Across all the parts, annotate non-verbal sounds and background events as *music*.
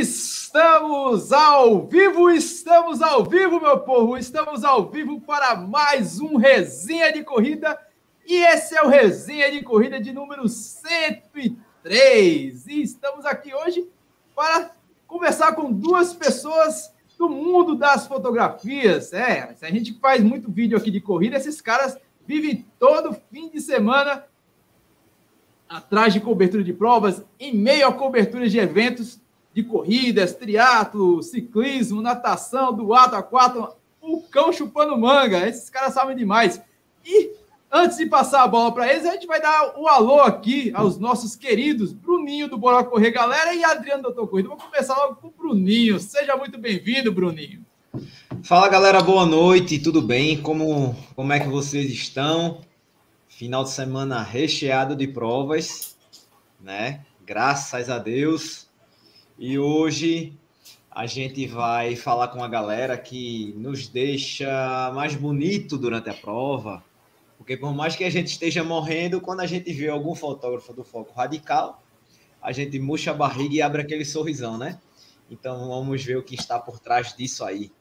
Estamos ao vivo, estamos ao vivo, meu povo, estamos ao vivo para mais um Resenha de Corrida. E esse é o Resenha de Corrida de número 103 e estamos aqui hoje para conversar com duas pessoas do mundo das fotografias. É, a gente faz muito vídeo aqui de corrida, esses caras vivem todo fim de semana atrás de cobertura de provas, em meio a coberturas de eventos de corridas, triatlo, ciclismo, natação, duato, aquato, o cão chupando manga. Esses caras sabem demais. E antes de passar a bola para eles, a gente vai dar o um alô aqui aos nossos queridos Bruninho do Bora Correr Galera e Adriano Doutor Corrida. Vamos começar logo com o Bruninho. Seja muito bem-vindo, Bruninho. Fala galera, boa noite, tudo bem? Como, como é que vocês estão? Final de semana recheado de provas, né? Graças a Deus. E hoje a gente vai falar com a galera que nos deixa mais bonito durante a prova, porque por mais que a gente esteja morrendo, quando a gente vê algum fotógrafo do foco radical, a gente murcha a barriga e abre aquele sorrisão, né? Então vamos ver o que está por trás disso aí.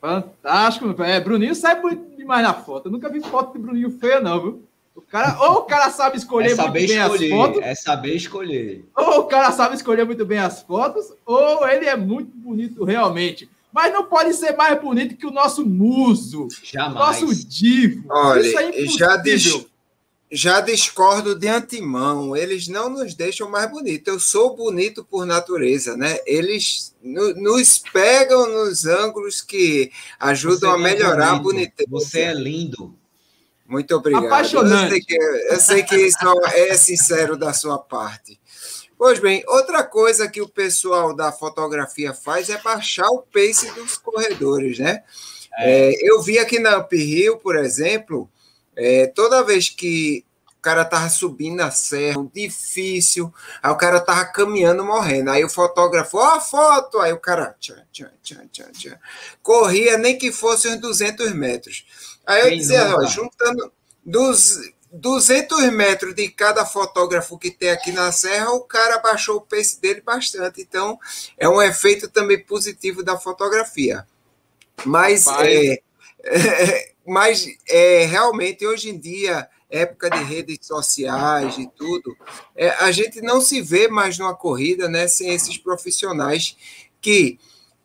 Fantástico, é, Bruninho sai demais na foto. Eu nunca vi foto de Bruninho feia, não, viu? O cara, ou o cara sabe escolher é muito bem escolher, as fotos. É saber escolher. Ou o cara sabe escolher muito bem as fotos, ou ele é muito bonito realmente. Mas não pode ser mais bonito que o nosso muso. Jamais. Nosso divo. Olha, Isso é já, dis, já discordo de antemão. Eles não nos deixam mais bonito. Eu sou bonito por natureza, né? Eles no, nos pegam nos ângulos que ajudam Você a é melhorar é a boniteza. Você é lindo. Muito obrigado. Apaixonante. Eu sei que, eu sei que isso é sincero da sua parte. Pois bem, outra coisa que o pessoal da fotografia faz é baixar o pace dos corredores, né? É. É, eu vi aqui na Up Hill, por exemplo, é, toda vez que o cara tava subindo a serra, difícil, aí o cara tava caminhando, morrendo. Aí o fotógrafo, ó a foto! Aí o cara, tchan, tchan, tchan, tchan, tchan, corria nem que fosse uns 200 metros. Aí eu Quem dizia, ó, juntando dos 200 metros de cada fotógrafo que tem aqui na serra, o cara baixou o pace dele bastante. Então, é um efeito também positivo da fotografia. Mas, é, é, *laughs* mas é, realmente, hoje em dia, época de redes sociais e tudo, é, a gente não se vê mais numa corrida né, sem esses profissionais que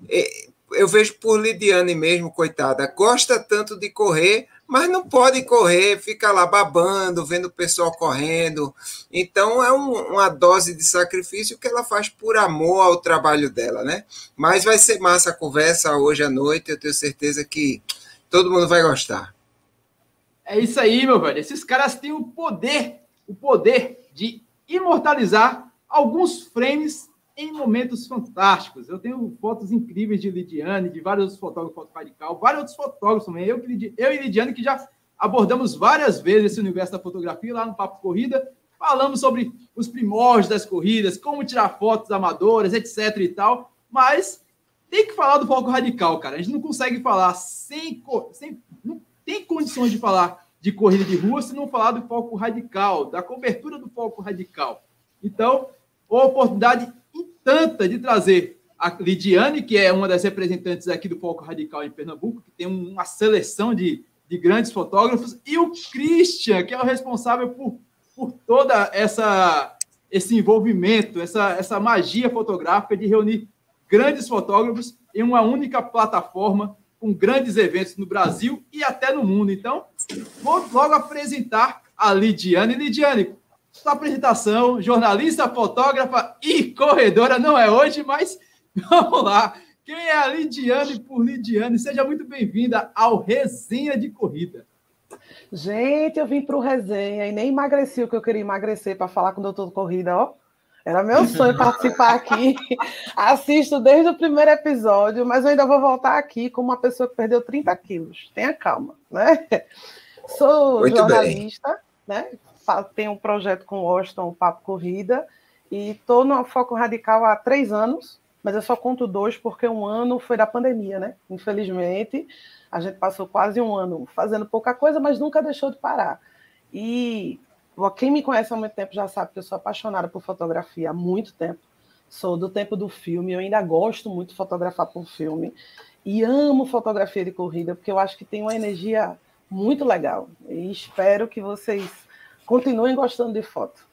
é, eu vejo por Lidiane mesmo, coitada, gosta tanto de correr, mas não pode correr, fica lá babando, vendo o pessoal correndo. Então é um, uma dose de sacrifício que ela faz por amor ao trabalho dela, né? Mas vai ser massa a conversa hoje à noite, eu tenho certeza que todo mundo vai gostar. É isso aí, meu velho. Esses caras têm o poder, o poder de imortalizar alguns frames em momentos fantásticos. Eu tenho fotos incríveis de Lidiane, de vários outros fotógrafos, radical, vários outros fotógrafos também. Eu, eu e Lidiane, que já abordamos várias vezes esse universo da fotografia lá no Papo Corrida. Falamos sobre os primórdios das corridas, como tirar fotos amadoras, etc e tal. Mas tem que falar do foco radical, cara. A gente não consegue falar sem, sem não tem condições de falar de corrida de rua se não falar do foco radical, da cobertura do foco radical. Então, uma tanta de trazer a Lidiane, que é uma das representantes aqui do Foco Radical em Pernambuco, que tem uma seleção de, de grandes fotógrafos, e o Christian, que é o responsável por, por toda essa esse envolvimento, essa, essa magia fotográfica de reunir grandes fotógrafos em uma única plataforma com grandes eventos no Brasil e até no mundo. Então, vou logo apresentar a Lidiane. Lidiane, sua apresentação, jornalista, fotógrafa e corredora, não é hoje, mas *laughs* vamos lá. Quem é a Lidiane por Lidiane? Seja muito bem-vinda ao Resenha de Corrida. Gente, eu vim para o resenha e nem emagreci o que eu queria emagrecer para falar com o doutor de corrida, ó. Era meu sonho participar aqui. *laughs* Assisto desde o primeiro episódio, mas eu ainda vou voltar aqui como uma pessoa que perdeu 30 quilos. Tenha calma, né? Sou Muito jornalista, bem. né? Tenho um projeto com o Washington, o Papo Corrida, e estou no Foco Radical há três anos, mas eu só conto dois porque um ano foi da pandemia, né? Infelizmente, a gente passou quase um ano fazendo pouca coisa, mas nunca deixou de parar. E quem me conhece há muito tempo já sabe que eu sou apaixonada por fotografia há muito tempo. Sou do tempo do filme, eu ainda gosto muito de fotografar por filme. E amo fotografia de corrida, porque eu acho que tem uma energia muito legal. E espero que vocês continuem gostando de foto.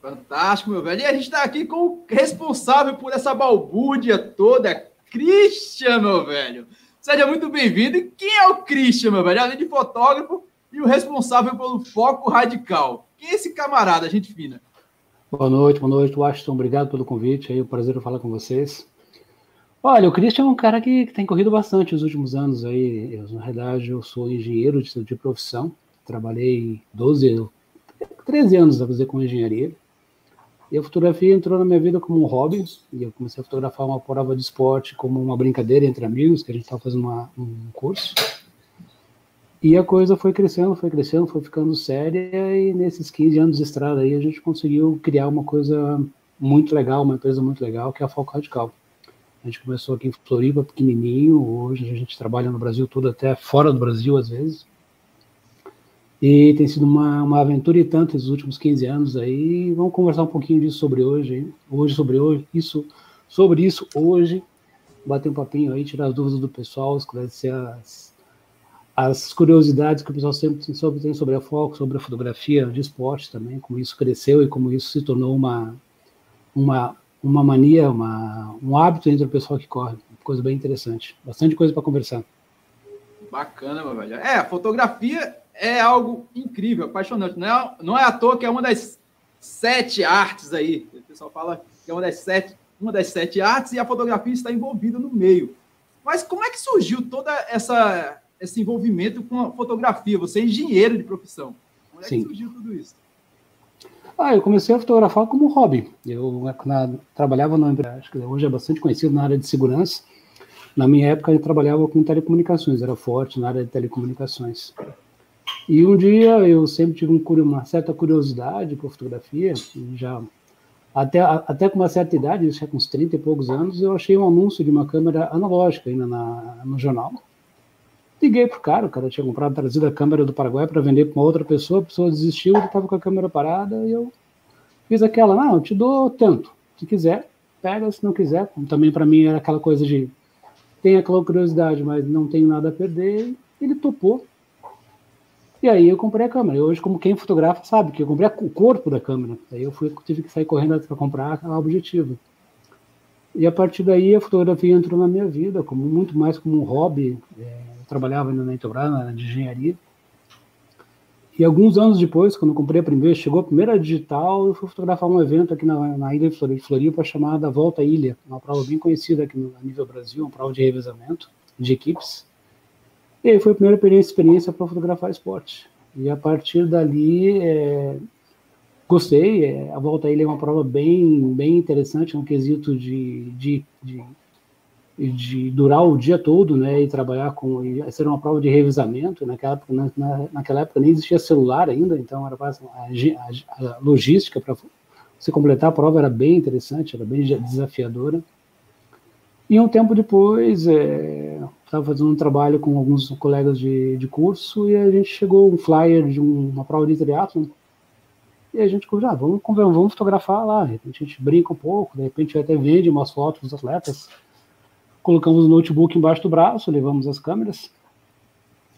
Fantástico, meu velho. E a gente está aqui com o responsável por essa balbúrdia toda, Christian, meu velho. Seja muito bem-vindo. E quem é o Christian, meu velho? Além de fotógrafo e o responsável pelo foco radical. Quem é esse camarada, gente fina? Boa noite, boa noite, Washington. Obrigado pelo convite. É um prazer falar com vocês. Olha, o Christian é um cara que, que tem corrido bastante nos últimos anos aí. Eu, na realidade, eu sou engenheiro de, de profissão. Trabalhei 12, 13 anos a fazer com engenharia. E a fotografia entrou na minha vida como um hobby. E eu comecei a fotografar uma prova de esporte como uma brincadeira entre amigos, que a gente estava fazendo uma, um curso. E a coisa foi crescendo, foi crescendo, foi ficando séria. E nesses 15 anos de estrada aí, a gente conseguiu criar uma coisa muito legal, uma empresa muito legal, que é a Foco Radical. A gente começou aqui em Floripa, pequenininho, hoje a gente trabalha no Brasil todo, até fora do Brasil às vezes. E tem sido uma, uma aventura e tanto esses últimos 15 anos aí. Vamos conversar um pouquinho disso sobre hoje, hoje sobre hoje, isso, sobre isso hoje, bater um papinho aí, tirar as dúvidas do pessoal, esclarecer as, as curiosidades que o pessoal sempre tem sobre a foco, sobre a fotografia de esporte também, como isso cresceu e como isso se tornou uma, uma uma mania, uma, um hábito entre o pessoal que corre. Coisa bem interessante. Bastante coisa para conversar. Bacana, meu velho. É, a fotografia é algo incrível, apaixonante. Não é, não é à toa que é uma das sete artes aí. O pessoal fala que é uma das sete, uma das sete artes e a fotografia está envolvida no meio. Mas como é que surgiu toda essa esse envolvimento com a fotografia? Você é engenheiro de profissão. Como é Sim. que surgiu tudo isso? Ah, eu comecei a fotografar como hobby. Eu na, trabalhava empresa, acho que hoje é bastante conhecido na área de segurança. Na minha época, eu trabalhava com telecomunicações, era forte na área de telecomunicações. E um dia eu sempre tive um, uma certa curiosidade por fotografia, já até, até com uma certa idade, já com uns 30 e poucos anos, eu achei um anúncio de uma câmera analógica ainda na, no jornal. Liguei pro cara, o cara tinha comprado, trazido a câmera do Paraguai para vender para uma outra pessoa, a pessoa desistiu, ele estava com a câmera parada e eu fiz aquela, não, eu te dou tanto, se quiser, pega, se não quiser. Também para mim era aquela coisa de, tem aquela curiosidade, mas não tenho nada a perder. Ele topou. E aí eu comprei a câmera. E hoje, como quem fotografa sabe que eu comprei o corpo da câmera. Aí eu fui, tive que sair correndo para comprar a objetivo. E a partir daí a fotografia entrou na minha vida, como muito mais como um hobby. É, trabalhava ainda na Intelbras, na de engenharia. E alguns anos depois, quando eu comprei a primeira, chegou a primeira digital, eu fui fotografar um evento aqui na, na ilha de Floripa chamada Volta Ilha, uma prova bem conhecida aqui no a nível Brasil, uma prova de revezamento de equipes. E aí foi a primeira experiência para fotografar esporte. E a partir dali, é, gostei. É, a Volta Ilha é uma prova bem, bem interessante, um quesito de, de, de de durar o dia todo, né, e trabalhar com, e ser uma prova de revisamento, naquela época, na, naquela época nem existia celular ainda, então era a, a, a logística para você completar a prova era bem interessante, era bem desafiadora. E um tempo depois, estava fazendo um trabalho com alguns colegas de, de curso e a gente chegou um flyer de um, uma prova de triatlo e a gente já ah, vamos, vamos fotografar lá, a gente brinca um pouco, de repente até vende umas fotos dos atletas, colocamos o notebook embaixo do braço, levamos as câmeras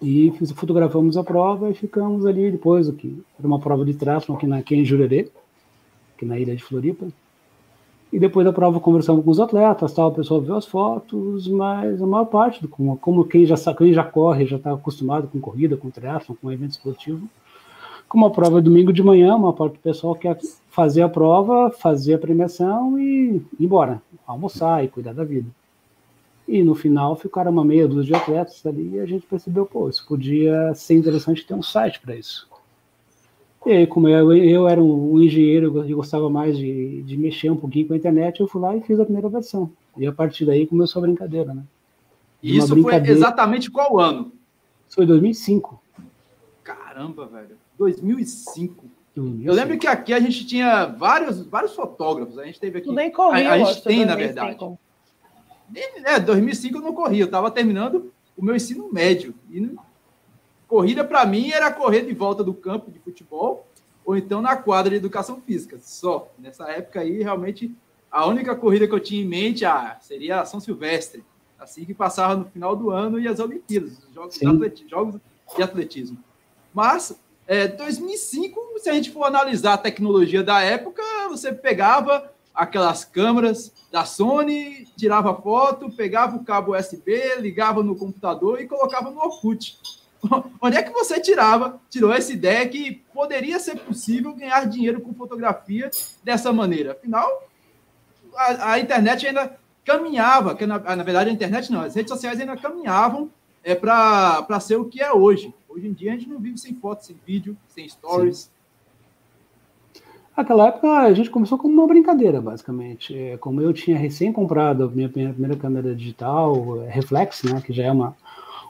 e fotografamos a prova e ficamos ali depois aqui. Era uma prova de triatlon aqui, na, aqui em Jurerê, aqui na ilha de Floripa. E depois da prova conversamos com os atletas, tal, o pessoal viu as fotos, mas a maior parte, do, como, como quem, já, quem já corre, já está acostumado com corrida, com triatlon, com evento esportivo, como a prova é domingo de manhã, uma parte do pessoal quer fazer a prova, fazer a premiação e ir embora, almoçar e cuidar da vida. E no final ficaram uma meia dúzia de atletas ali e a gente percebeu, pô, isso podia ser interessante ter um site para isso. E aí, como eu, eu era um, engenheiro e gostava mais de, de mexer um pouquinho com a internet, eu fui lá e fiz a primeira versão. E a partir daí começou a brincadeira, né? Isso brincadeira... foi exatamente qual ano? Foi 2005. Caramba, velho. 2005. 2005. Eu lembro que aqui a gente tinha vários, vários fotógrafos. A gente teve aqui. nem corria, a, a gente tem, 2005. na verdade. É, 2005 eu não corria, eu estava terminando o meu ensino médio. E corrida para mim era correr de volta do campo de futebol ou então na quadra de educação física, só. Nessa época aí, realmente, a única corrida que eu tinha em mente ah, seria a São Silvestre, assim que passava no final do ano e as Olimpíadas, os jogos, de, atletismo, jogos de atletismo. Mas, é, 2005, se a gente for analisar a tecnologia da época, você pegava aquelas câmeras da Sony, tirava foto, pegava o cabo USB, ligava no computador e colocava no Orkut. *laughs* Onde é que você tirava, tirou essa ideia que poderia ser possível ganhar dinheiro com fotografia dessa maneira? Afinal, a, a internet ainda caminhava, que na, na, verdade a internet não, as redes sociais ainda caminhavam é, para ser o que é hoje. Hoje em dia a gente não vive sem foto, sem vídeo, sem stories. Sim. Naquela época a gente começou como uma brincadeira, basicamente. É, como eu tinha recém comprado a minha primeira câmera digital, é, reflex, né, que já é uma,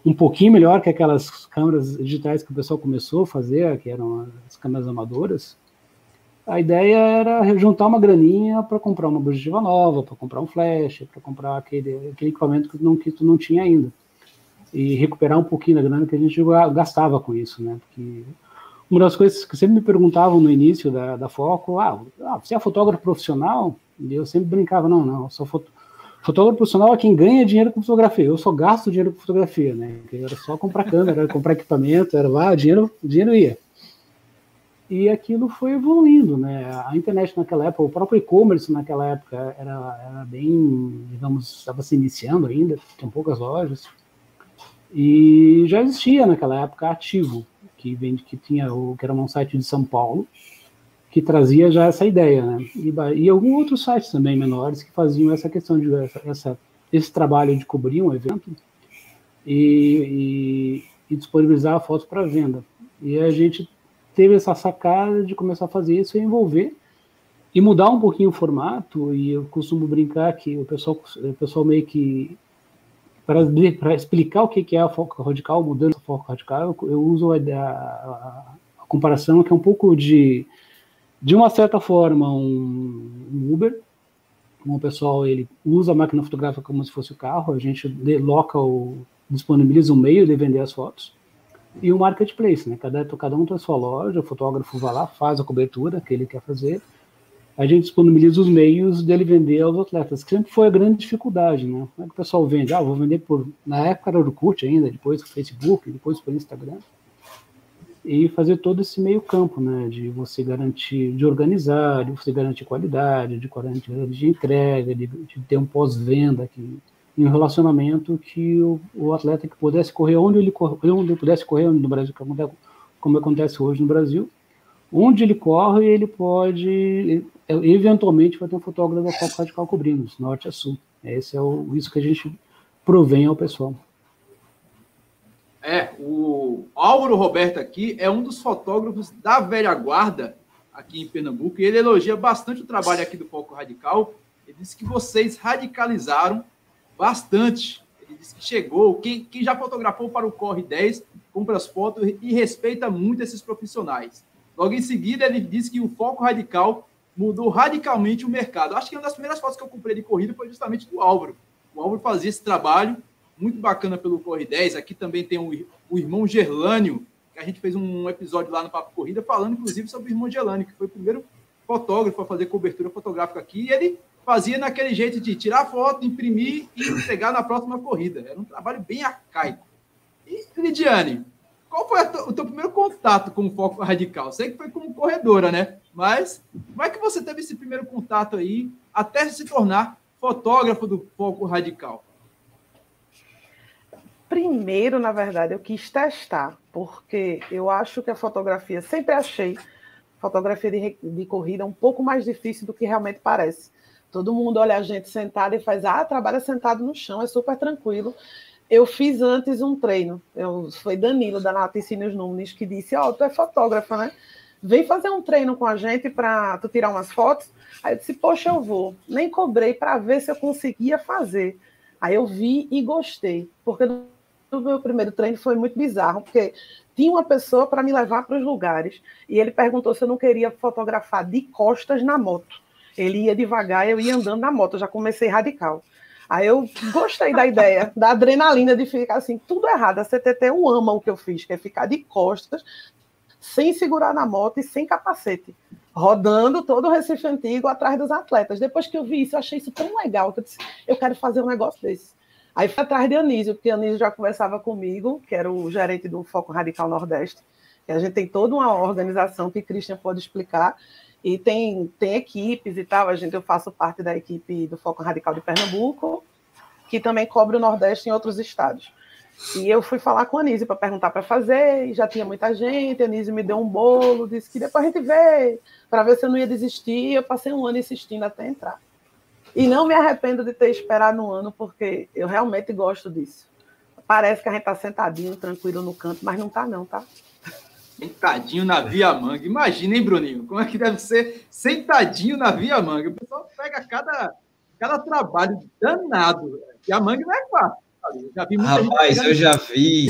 um pouquinho melhor que aquelas câmeras digitais que o pessoal começou a fazer, que eram as câmeras amadoras. A ideia era juntar uma graninha para comprar uma objetiva nova, para comprar um flash, para comprar aquele, aquele equipamento que, não, que tu não tinha ainda. E recuperar um pouquinho da grana que a gente gastava com isso, né? Porque uma das coisas que sempre me perguntavam no início da, da Foco, ah, ah, você é fotógrafo profissional? E eu sempre brincava, não, não, eu sou foto, fotógrafo profissional é quem ganha dinheiro com fotografia. Eu só gasto dinheiro com fotografia, né? Era só comprar câmera, era *laughs* comprar equipamento, era lá, dinheiro, dinheiro ia. E aquilo foi evoluindo, né? A internet naquela época, o próprio e-commerce naquela época era, era bem, digamos, estava se iniciando ainda, tinha poucas lojas. E já existia naquela época ativo, que vende que tinha que era um site de São Paulo, que trazia já essa ideia, né? E, e alguns outros sites também menores que faziam essa questão de essa, essa esse trabalho de cobrir um evento e, e, e disponibilizar fotos para venda. E a gente teve essa sacada de começar a fazer isso e envolver e mudar um pouquinho o formato. E eu costumo brincar que o pessoal, o pessoal meio que para explicar o que é a foco radical, mudança foco radical, eu, eu uso a, a, a, comparação que é um pouco de, de uma certa forma, um, um Uber, o pessoal ele usa a máquina fotográfica como se fosse o carro, a gente loca o, disponibiliza um meio de vender as fotos, e o marketplace, né? Cada, cada um tem a sua loja, o fotógrafo vai lá, faz a cobertura que ele quer fazer, a gente disponibiliza os meios dele vender aos atletas, que sempre foi a grande dificuldade, né? Como é que o pessoal vende? Ah, vou vender por. Na época era o Orkut ainda, depois o Facebook, depois pelo Instagram. E fazer todo esse meio campo, né? De você garantir, de organizar, de você garantir qualidade, de garantir de entrega, de, de ter um pós-venda aqui em um relacionamento que o, o, atleta que pudesse correr onde ele, onde ele pudesse correr no Brasil, como acontece hoje no Brasil, onde ele corre, ele pode, eventualmente, vai ter um fotógrafo da Copa Radical cobrindo, norte a sul. Esse é o, isso que a gente provém ao pessoal. É, o Álvaro Roberto aqui é um dos fotógrafos da velha guarda aqui em Pernambuco e ele elogia bastante o trabalho aqui do Foco Radical. Ele disse que vocês radicalizaram bastante. Ele disse que chegou, quem, quem já fotografou para o Corre 10, compra as fotos e respeita muito esses profissionais. Logo em seguida, ele disse que o foco radical mudou radicalmente o mercado. Acho que uma das primeiras fotos que eu comprei de corrida foi justamente do Álvaro. O Álvaro fazia esse trabalho muito bacana pelo Corre 10. Aqui também tem o, o irmão Gerlânio, que a gente fez um episódio lá no Papo Corrida, falando inclusive sobre o irmão Gerlânio, que foi o primeiro fotógrafo a fazer cobertura fotográfica aqui. E ele fazia naquele jeito de tirar foto, imprimir e entregar na próxima corrida. Era um trabalho bem arcaico. E, Lidiane, qual foi o teu primeiro contato com o foco radical? Sei que foi como corredora, né? Mas como é que você teve esse primeiro contato aí até se tornar fotógrafo do foco radical? Primeiro, na verdade, eu quis testar, porque eu acho que a fotografia, sempre achei fotografia de, de corrida um pouco mais difícil do que realmente parece. Todo mundo olha a gente sentada e faz, ah, trabalha sentado no chão, é super tranquilo eu fiz antes um treino. Eu, foi Danilo, da Laticínios Nunes, que disse: Ó, oh, tu é fotógrafa, né? Vem fazer um treino com a gente para tu tirar umas fotos. Aí eu disse: Poxa, eu vou. Nem cobrei para ver se eu conseguia fazer. Aí eu vi e gostei, porque o meu primeiro treino foi muito bizarro, porque tinha uma pessoa para me levar para os lugares e ele perguntou se eu não queria fotografar de costas na moto. Ele ia devagar, eu ia andando na moto, já comecei radical. Aí eu gostei da ideia, da adrenalina de ficar assim, tudo errado. A CTT eu ama o que eu fiz, que é ficar de costas, sem segurar na moto e sem capacete, rodando todo o Recife Antigo atrás dos atletas. Depois que eu vi isso, eu achei isso tão legal que eu disse, eu quero fazer um negócio desse. Aí fui atrás de Anísio, porque Anísio já conversava comigo, que era o gerente do Foco Radical Nordeste, e a gente tem toda uma organização que Christian pode explicar, e tem, tem equipes e tal, a gente, eu faço parte da equipe do Foco Radical de Pernambuco, que também cobre o Nordeste em outros estados. E eu fui falar com a Anísio para perguntar para fazer, e já tinha muita gente, a Anísio me deu um bolo, disse que depois a gente vê, para ver se eu não ia desistir, eu passei um ano insistindo até entrar. E não me arrependo de ter esperado um ano, porque eu realmente gosto disso. Parece que a gente está sentadinho, tranquilo no canto, mas não está não, tá? Sentadinho na Via Manga. Imagina, hein, Bruninho? Como é que deve ser sentadinho na Via Manga? O pessoal pega cada, cada trabalho danado. E a manga não é fácil. Já Rapaz, eu já vi,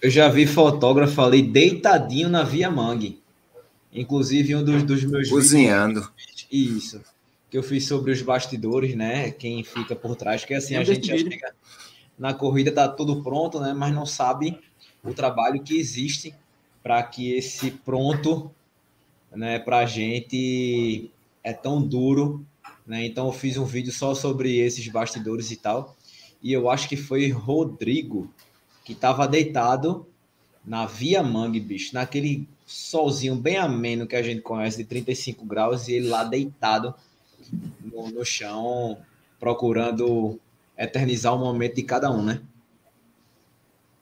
eu já vi fotógrafo ali deitadinho na Via Mangue. Inclusive, um dos, dos meus Cozinhando. Vídeos, isso. Que eu fiz sobre os bastidores, né? Quem fica por trás, que assim, a gente já chega na corrida, tá tudo pronto, né? Mas não sabe o trabalho que existe para que esse pronto, né, para a gente é tão duro, né? Então eu fiz um vídeo só sobre esses bastidores e tal e eu acho que foi Rodrigo que estava deitado na Via Mangue, bicho, naquele solzinho bem ameno que a gente conhece de 35 graus e ele lá deitado no, no chão, procurando eternizar o momento de cada um, né?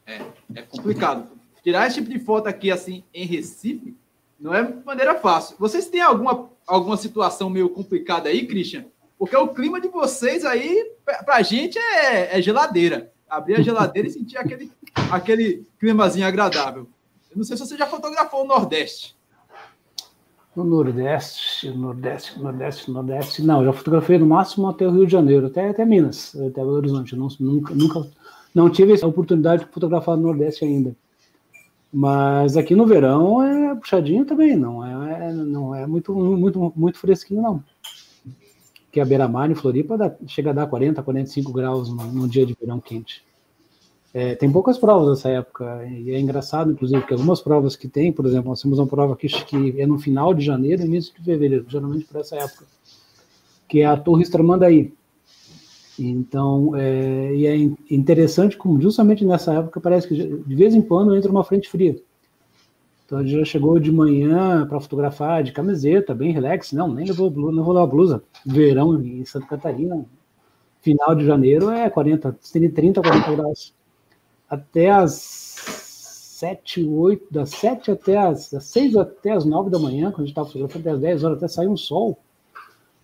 É, é complicado. Tirar esse tipo de foto aqui, assim, em Recife, não é maneira fácil. Vocês têm alguma, alguma situação meio complicada aí, Christian? Porque o clima de vocês aí, pra gente, é, é geladeira. Abrir a geladeira e sentir aquele, aquele climazinho agradável. Eu não sei se você já fotografou o Nordeste. No Nordeste, Nordeste, Nordeste, Nordeste. Não, já fotografei no máximo até o Rio de Janeiro, até, até Minas, até Belo Horizonte. não, nunca, nunca, não tive essa oportunidade de fotografar no Nordeste ainda. Mas aqui no verão é puxadinho também, não é, não é muito, muito, muito fresquinho, não que a beira-mar em Floripa dá, chega a dar 40, 45 graus num, dia de verão quente. É, tem poucas provas nessa época, e é engraçado, inclusive, que algumas provas que tem, por exemplo, nós temos uma prova que, que é no final de janeiro início de fevereiro, geralmente por essa época, que é a Torre Estramandaí. Então, é, e é interessante como justamente nessa época parece que de vez em quando entra uma frente fria. Então já chegou de manhã para fotografar de camiseta, bem relax. Não, nem levou, não vou levar blusa. Verão em Santa Catarina, final de janeiro é 40, 30, 40 graus. Até as 7, 8, das 7 até as, 6 até as 9 da manhã, quando a gente estava fotografando, até as 10 horas, até sair um sol.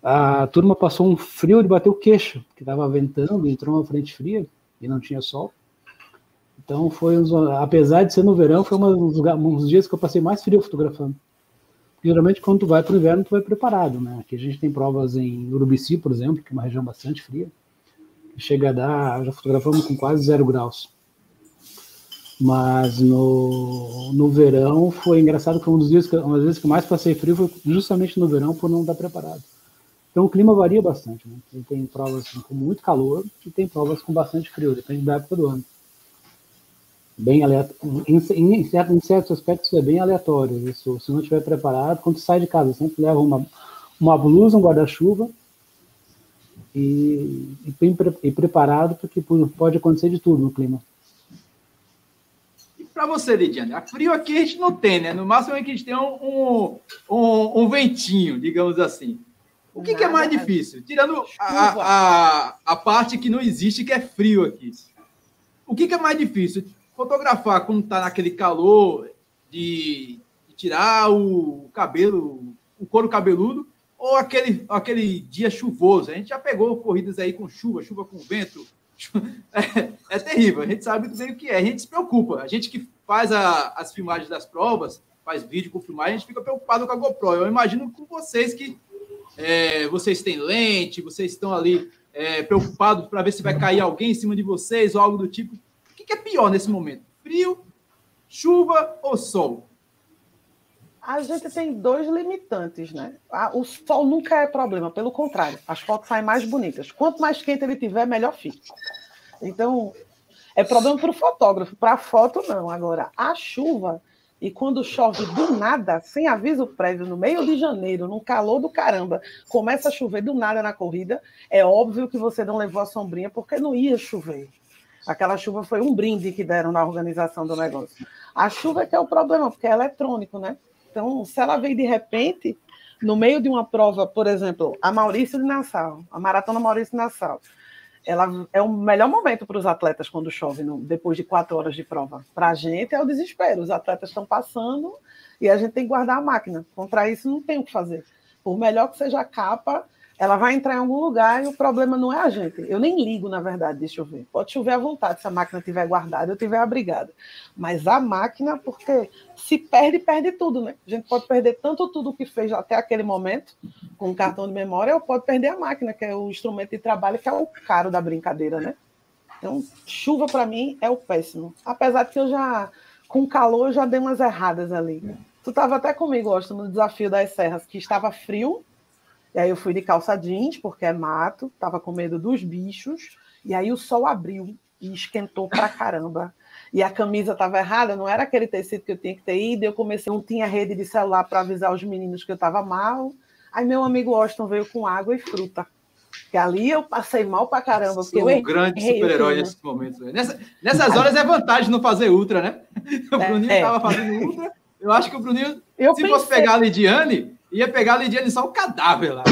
A turma passou um frio de bater o queixo, porque estava ventando, entrou uma frente fria e não tinha sol. Então foi, apesar de ser no verão, foi um dos dias que eu passei mais frio fotografando. Geralmente quando tu vai para o inverno, tu vai preparado, né? Aqui a gente tem provas em Urubici, por exemplo, que é uma região bastante fria. Chega a dar, já fotografamos com quase zero graus. Mas no, no verão foi engraçado que um dos dias que, uma das vezes que mais passei frio foi justamente no verão por não estar preparado. Então o clima varia bastante, né? Tem provas com muito calor e tem provas com bastante frio, depende da época do ano bem aleatório. Em, em, em, certos aspectos é bem aleatório. Isso, se não estiver preparado, quando sai de casa, sempre leva uma, uma blusa, um guarda-chuva e, e, bem, e preparado, porque pode acontecer de tudo no clima. Para você, Lidiane, a frio aqui a gente não tem, né? No máximo é que a gente tem um, um, um ventinho, digamos assim. O que, que, é mais difícil? Tirando a, a, a parte que não existe, que é frio aqui. O que, que é mais difícil? fotografar quando está naquele calor de, de, tirar o cabelo, o couro cabeludo, ou aquele, aquele dia chuvoso. A gente já pegou corridas aí com chuva, chuva com vento. *laughs* É, terrível, a gente sabe bem o que é, a gente se preocupa. A gente que faz a, as filmagens das provas, faz vídeo com filmagem, a gente fica preocupado com a GoPro. Eu imagino com vocês que é, vocês têm lente, vocês estão ali é, preocupados para ver se vai cair alguém em cima de vocês ou algo do tipo que, que é pior nesse momento? Frio, chuva ou sol? A gente tem dois limitantes, né? O sol nunca é problema, pelo contrário, as fotos saem mais bonitas. Quanto mais quente ele tiver, melhor fica. Então, é problema para o fotógrafo, para a foto não. Agora, a chuva, e quando chove do nada, sem aviso prévio, no meio de janeiro, num calor do caramba, começa a chover do nada na corrida, é óbvio que você não levou a sombrinha porque não ia chover. Aquela chuva foi um brinde que deram na organização do negócio. A chuva é que é o problema, porque é eletrônico, né? Então, se ela veio de repente, no meio de uma prova, por exemplo, a Maurício de Nassau, a Maratona Maurício de Nassau, ela é o melhor momento para os atletas quando chove, no, depois de quatro horas de prova. Para a gente é o desespero. Os atletas estão passando e a gente tem que guardar a máquina. Contra isso não tem o que fazer. Por melhor que seja a capa, ela vai entrar em algum lugar e o problema não é a gente. Eu nem ligo, na verdade, de chover. Pode chover à vontade se a máquina estiver guardada, eu estiver abrigada. Mas a máquina, porque se perde, perde tudo, né? A gente pode perder tanto tudo que fez até aquele momento, com o cartão de memória, ou pode perder a máquina, que é o instrumento de trabalho, que é o caro da brincadeira, né? Então, chuva para mim é o péssimo. Apesar de que eu já, com calor, eu já dei umas erradas ali. Tu estava até comigo, Austin, no desafio das serras, que estava frio, e aí eu fui de calça jeans, porque é mato, tava com medo dos bichos. E aí o sol abriu e esquentou pra caramba. E a camisa estava errada, não era aquele tecido que eu tinha que ter ido. Eu comecei, não tinha rede de celular para avisar os meninos que eu estava mal. Aí meu amigo Austin veio com água e fruta. Que ali eu passei mal pra caramba. Sou um grande super-herói nesses momentos. Nessa, nessas horas é vantagem não fazer ultra, né? *laughs* O Bruninho estava é, é. fazendo ultra. Eu acho que o Bruninho, eu se pensei... fosse pegar a Lidiane, ia pegar a Lidiane só o cadáver lá.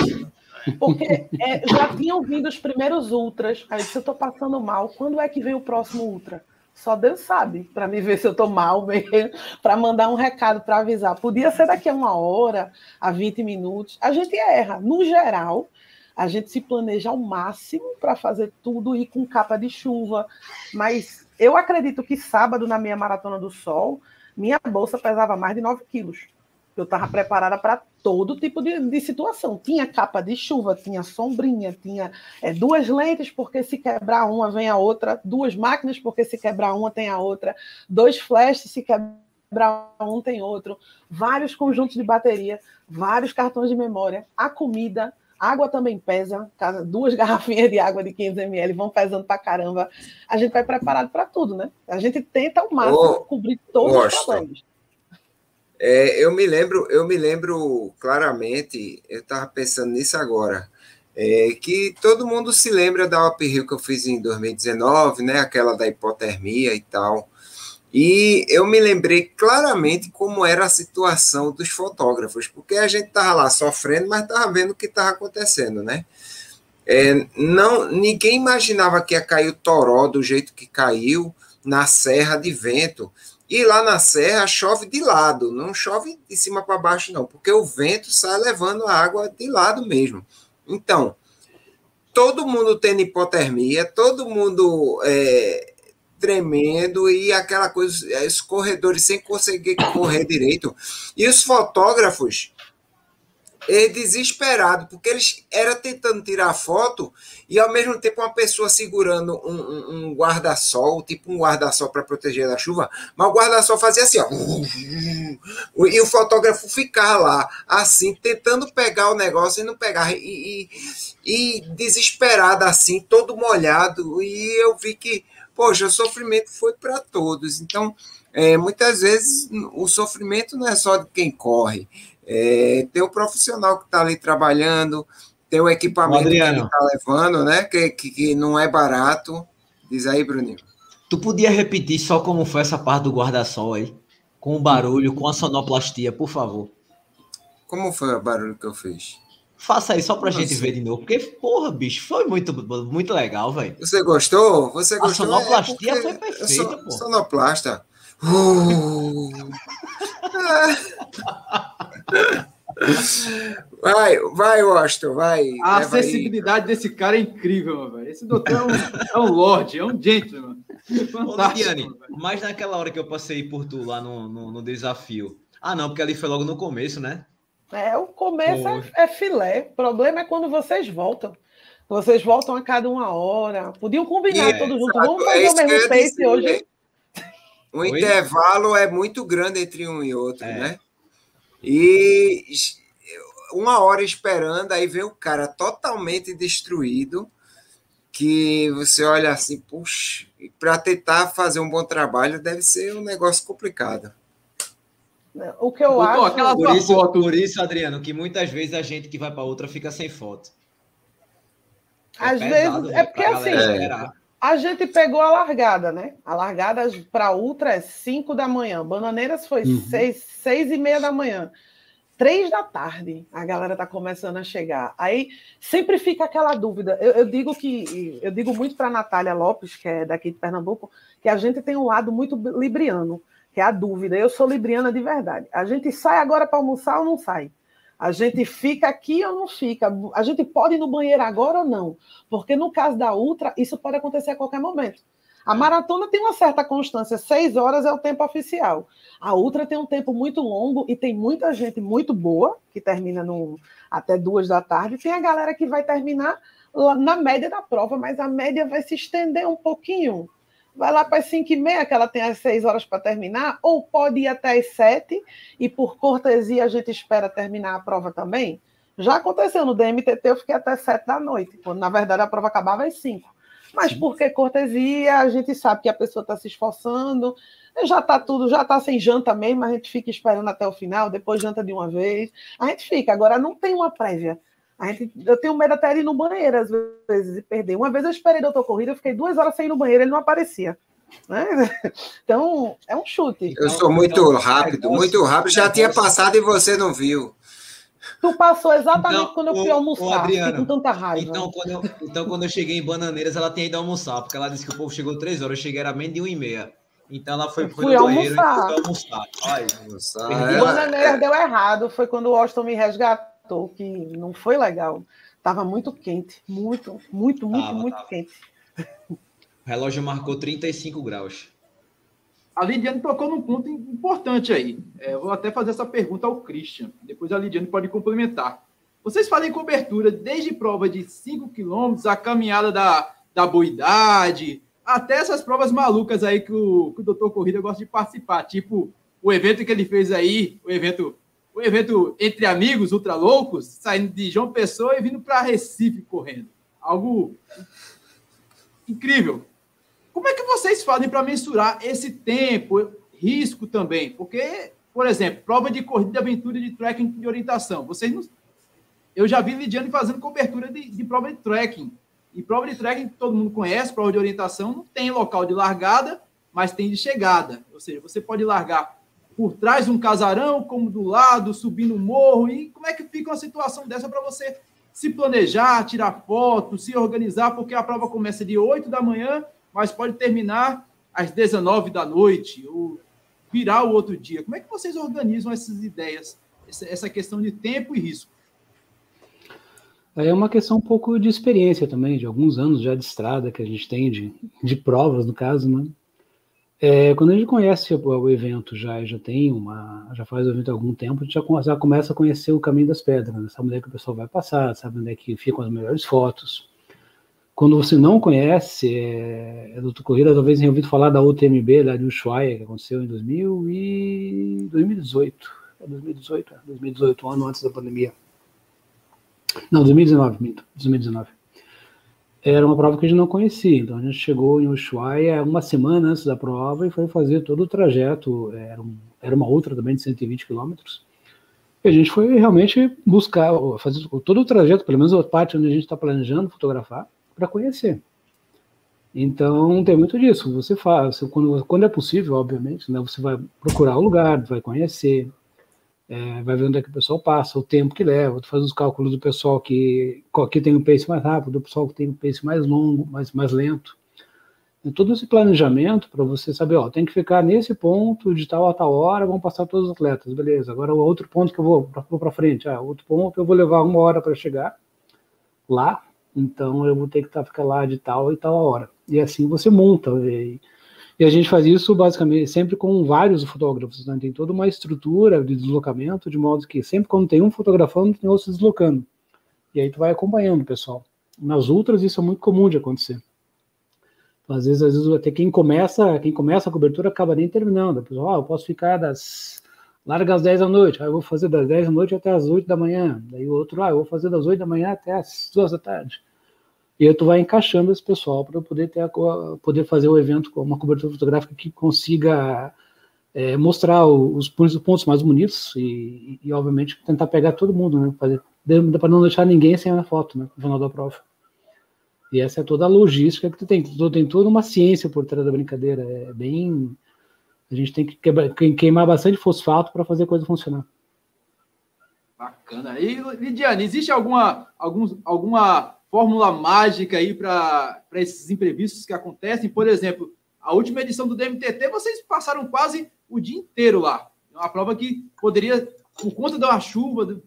Porque é, já tinham vindo os primeiros ultras. Aí se eu tô passando mal, quando é que vem o próximo ultra? Só Deus sabe, para me ver se eu tô mal mesmo, *laughs* para mandar um recado para avisar. Podia ser daqui a uma hora, a 20 minutos. A gente erra. No geral, a gente se planeja ao máximo para fazer tudo e com capa de chuva. Mas eu acredito que sábado, na minha Maratona do Sol, minha bolsa pesava mais de 9 quilos. Eu estava preparada para todo tipo de, de, situação. Tinha capa de chuva, tinha sombrinha, tinha é, duas lentes, porque se quebrar uma, vem a outra, duas máquinas, porque se quebrar uma, tem a outra, dois flashes, se quebrar um, tem outro, vários conjuntos de bateria, vários cartões de memória, a comida, água também pesa, duas *laughs* garrafinhas de água de 500 ml vão pesando para caramba. A gente vai preparado para tudo, né? A gente tenta ao máximo oh, cobrir todos os problemas. É, eu me lembro, eu me lembro claramente, eu estava pensando nisso agora, é, que todo mundo se lembra da uphill que eu fiz em 2019, né? Aquela da hipotermia e tal. E eu me lembrei claramente como era a situação dos fotógrafos, porque a gente estava lá sofrendo, mas estava vendo o que estava acontecendo, né? É, não, ninguém imaginava que ia cair o toró do jeito que caiu na serra de vento. E lá na serra chove de lado, não chove de cima para baixo, não, porque o vento sai levando a água de lado mesmo. Então, todo mundo tendo hipotermia, todo mundo é, tremendo e aquela coisa, os corredores sem conseguir correr direito. E os fotógrafos é desesperado, porque eles era tentando tirar foto e ao mesmo tempo uma pessoa segurando um, um, um guarda-sol, tipo um guarda-sol para proteger da chuva, mas o guarda-sol fazia assim, ó, e o fotógrafo ficava lá, assim, tentando pegar o negócio e não pegar, e, e, e desesperado assim, todo molhado, e eu vi que, poxa, o sofrimento foi para todos, então, é, muitas vezes o sofrimento não é só de quem corre, é, tem o profissional que está ali trabalhando, tem o equipamento que ele está levando, né? Que, que, que, não é barato. Diz aí, Bruninho. Tu podia repetir só como foi essa parte do guarda-sol aí? Com o barulho, com a sonoplastia, por favor. Como foi o barulho que eu fiz? Faça aí só pra gente ver de novo. Porque, porra, bicho, foi muito, muito legal, velho. Você gostou? Você gostou? A sonoplastia é foi perfeita, pô. Sonoplasta. Uh. *laughs* Vai, vai, Washington, vai. A acessibilidade aí. desse cara é incrível, velho. Esse doutor é um, é um lord, é um gentleman. Fantástico. mas naquela hora que eu passei por tu lá no, no, no, desafio. Ah, não, porque ali foi logo no começo, né? É, o começo é, é, filé. O problema é quando vocês voltam. Vocês voltam a cada uma hora. Podiam combinar todos juntos. Vamos fazer é o mesmo pace hoje. O Oi? intervalo é muito grande entre um e outro, é. né? E uma hora esperando, aí vem o cara totalmente destruído, que você olha assim, puxa, para tentar fazer um bom trabalho deve ser um negócio complicado. O que eu acho. Aquela por, isso, foto... por isso, Adriano, que muitas vezes a gente que vai para outra fica sem foto. É Às pesado, vezes. É porque assim. A gente pegou a largada, né? A largada para Ultra é 5 da manhã. Bananeiras foi 6 uhum. seis e meia da manhã. Três da tarde, a galera tá começando a chegar. Aí sempre fica aquela dúvida. Eu, eu digo que eu digo muito para Natália Lopes, que é daqui de Pernambuco, que a gente tem um lado muito libriano que é a dúvida. Eu sou libriana de verdade. A gente sai agora para almoçar ou não sai? A gente fica aqui ou não fica? A gente pode ir no banheiro agora ou não? Porque no caso da Ultra, isso pode acontecer a qualquer momento. A maratona tem uma certa constância, seis horas é o tempo oficial. A Ultra tem um tempo muito longo e tem muita gente muito boa, que termina no, até duas da tarde. Tem a galera que vai terminar na média da prova, mas a média vai se estender um pouquinho vai lá para as 5 e meia, que ela tem as 6 horas para terminar, ou pode ir até as 7, e por cortesia a gente espera terminar a prova também. Já aconteceu no DMTT, eu fiquei até 7 da noite, quando na verdade a prova acabava às 5. Mas porque cortesia, a gente sabe que a pessoa está se esforçando, já está tudo, já está sem janta mesmo, a gente fica esperando até o final, depois janta de uma vez. A gente fica, agora não tem uma prévia. A gente, eu tenho medo até de ir no banheiro, às vezes, e perder. Uma vez eu esperei doutor corrida, eu fiquei duas horas sem ir no banheiro, ele não aparecia. Né? *laughs* Então, é um chute. Eu sou muito então, rápido, é muito rápido. Já tinha passado e você não viu. Tu passou exatamente então, quando eu fui almoçar. Adriano, com tanta raiva. Então quando, eu, então, quando eu cheguei em Bananeiras, ela tinha ido almoçar, porque ela disse que o povo chegou três horas. Eu cheguei, era menos de uma e meia. Então ela foi, foi no banheiro almoçar. e foi almoçar. Ai, almoçar. Bananeiras deu errado. Foi quando o Austin me resgatou que não foi legal. Tava muito quente, muito, muito, muito, tava, muito tava. quente. O relógio marcou 35 graus. A Lidiane tocou num ponto importante aí. É, vou até fazer essa pergunta ao Christian. Depois a Lidiane pode complementar. Vocês fazem cobertura desde prova de 5 quilômetros, a caminhada da, da boidade, até essas provas malucas aí que o, que o doutor Corrida gosta de participar, tipo o evento que ele fez aí, o evento o evento entre amigos ultra loucos, saindo de João Pessoa e vindo para Recife correndo. Algo incrível. Como é que vocês fazem para mensurar esse tempo, risco também? Porque, por exemplo, prova de corrida de aventura de trekking de orientação. Vocês não... Eu já vi Lidiane fazendo cobertura de, de prova de trekking. E prova de trekking, todo mundo conhece, prova de orientação, não tem local de largada, mas tem de chegada. Ou seja, você pode largar por trás de um casarão, como do lado, subindo um morro. E como é que fica uma situação dessa para você se planejar, tirar foto, se organizar, porque a prova começa de 8 da manhã, mas pode terminar às 19 da noite, ou virar o outro dia. Como é que vocês organizam essas ideias, essa questão de tempo e risco? É uma questão um pouco de experiência também, de alguns anos já de estrada que a gente tem, de, de provas, no caso, né? É, quando a gente conhece o, o, evento já, já tem uma, já faz o evento há algum tempo, a gente já, já começa a conhecer o caminho das pedras, né? sabe onde é que o pessoal vai passar, sabe onde é que ficam as melhores fotos. Quando você não conhece, é, é do Corrida, talvez tenha ouvido falar da UTMB, lá de Ushuaia, que aconteceu em 2000 e 2018. É 2018, é 2018, um ano antes da pandemia. Não, 2019, 2019 era uma prova que a gente não conhecia. Então a gente chegou em Ushuaia uma semana antes da prova e foi fazer todo o trajeto. Era, um, era uma outra também de 120 quilômetros. E a gente foi realmente buscar, fazer todo o trajeto, pelo menos a parte onde a gente está planejando fotografar, para conhecer. Então tem muito disso. Você faz, quando, quando é possível, obviamente, né, você vai procurar o lugar, vai conhecer, é, vai ver onde é que o pessoal passa, o tempo que leva, tu faz os cálculos do pessoal que, que tem um pace mais rápido, do pessoal que tem um pace mais longo, mais, mais lento. É todo esse planejamento para você saber, ó, tem que ficar nesse ponto de tal a tal hora, vão passar todos os atletas, beleza. Agora o outro ponto que eu vou, para frente, ah, outro ponto eu vou levar uma hora para chegar lá, então eu vou ter que tá, ficar lá de tal e tal hora. E assim você monta. E, e a gente faz isso basicamente sempre com vários fotógrafos, né? tem toda uma estrutura de deslocamento, de modo que sempre quando tem um fotografando, tem outro se deslocando. E aí tu vai acompanhando pessoal. Nas ultras isso é muito comum de acontecer. Às vezes, às vezes até quem começa, quem começa a cobertura acaba nem terminando. A pessoa, ah, eu posso ficar das larga às 10 da noite, aí eu vou fazer das 10 da noite até as 8 da manhã. Daí o outro, ah, eu vou fazer das 8 da manhã até as 2 da tarde. E aí tu vai encaixando esse pessoal para poder ter a, poder fazer o evento com uma cobertura fotográfica que consiga é, mostrar os, os, pontos mais bonitos e, e, obviamente, tentar pegar todo mundo, né? Para não deixar ninguém sem a foto, né? No final da prova. E essa é toda a logística que tu tem. Tu tem toda uma ciência por trás da brincadeira. É bem. A gente tem que quebrar, queimar bastante fosfato para fazer a coisa funcionar. Bacana. E, Lidiane, existe alguma, algum, alguma fórmula mágica aí para esses imprevistos que acontecem? Por exemplo, a última edição do DMTT, vocês passaram quase o dia inteiro lá. Uma prova que poderia, por conta de uma chuva, de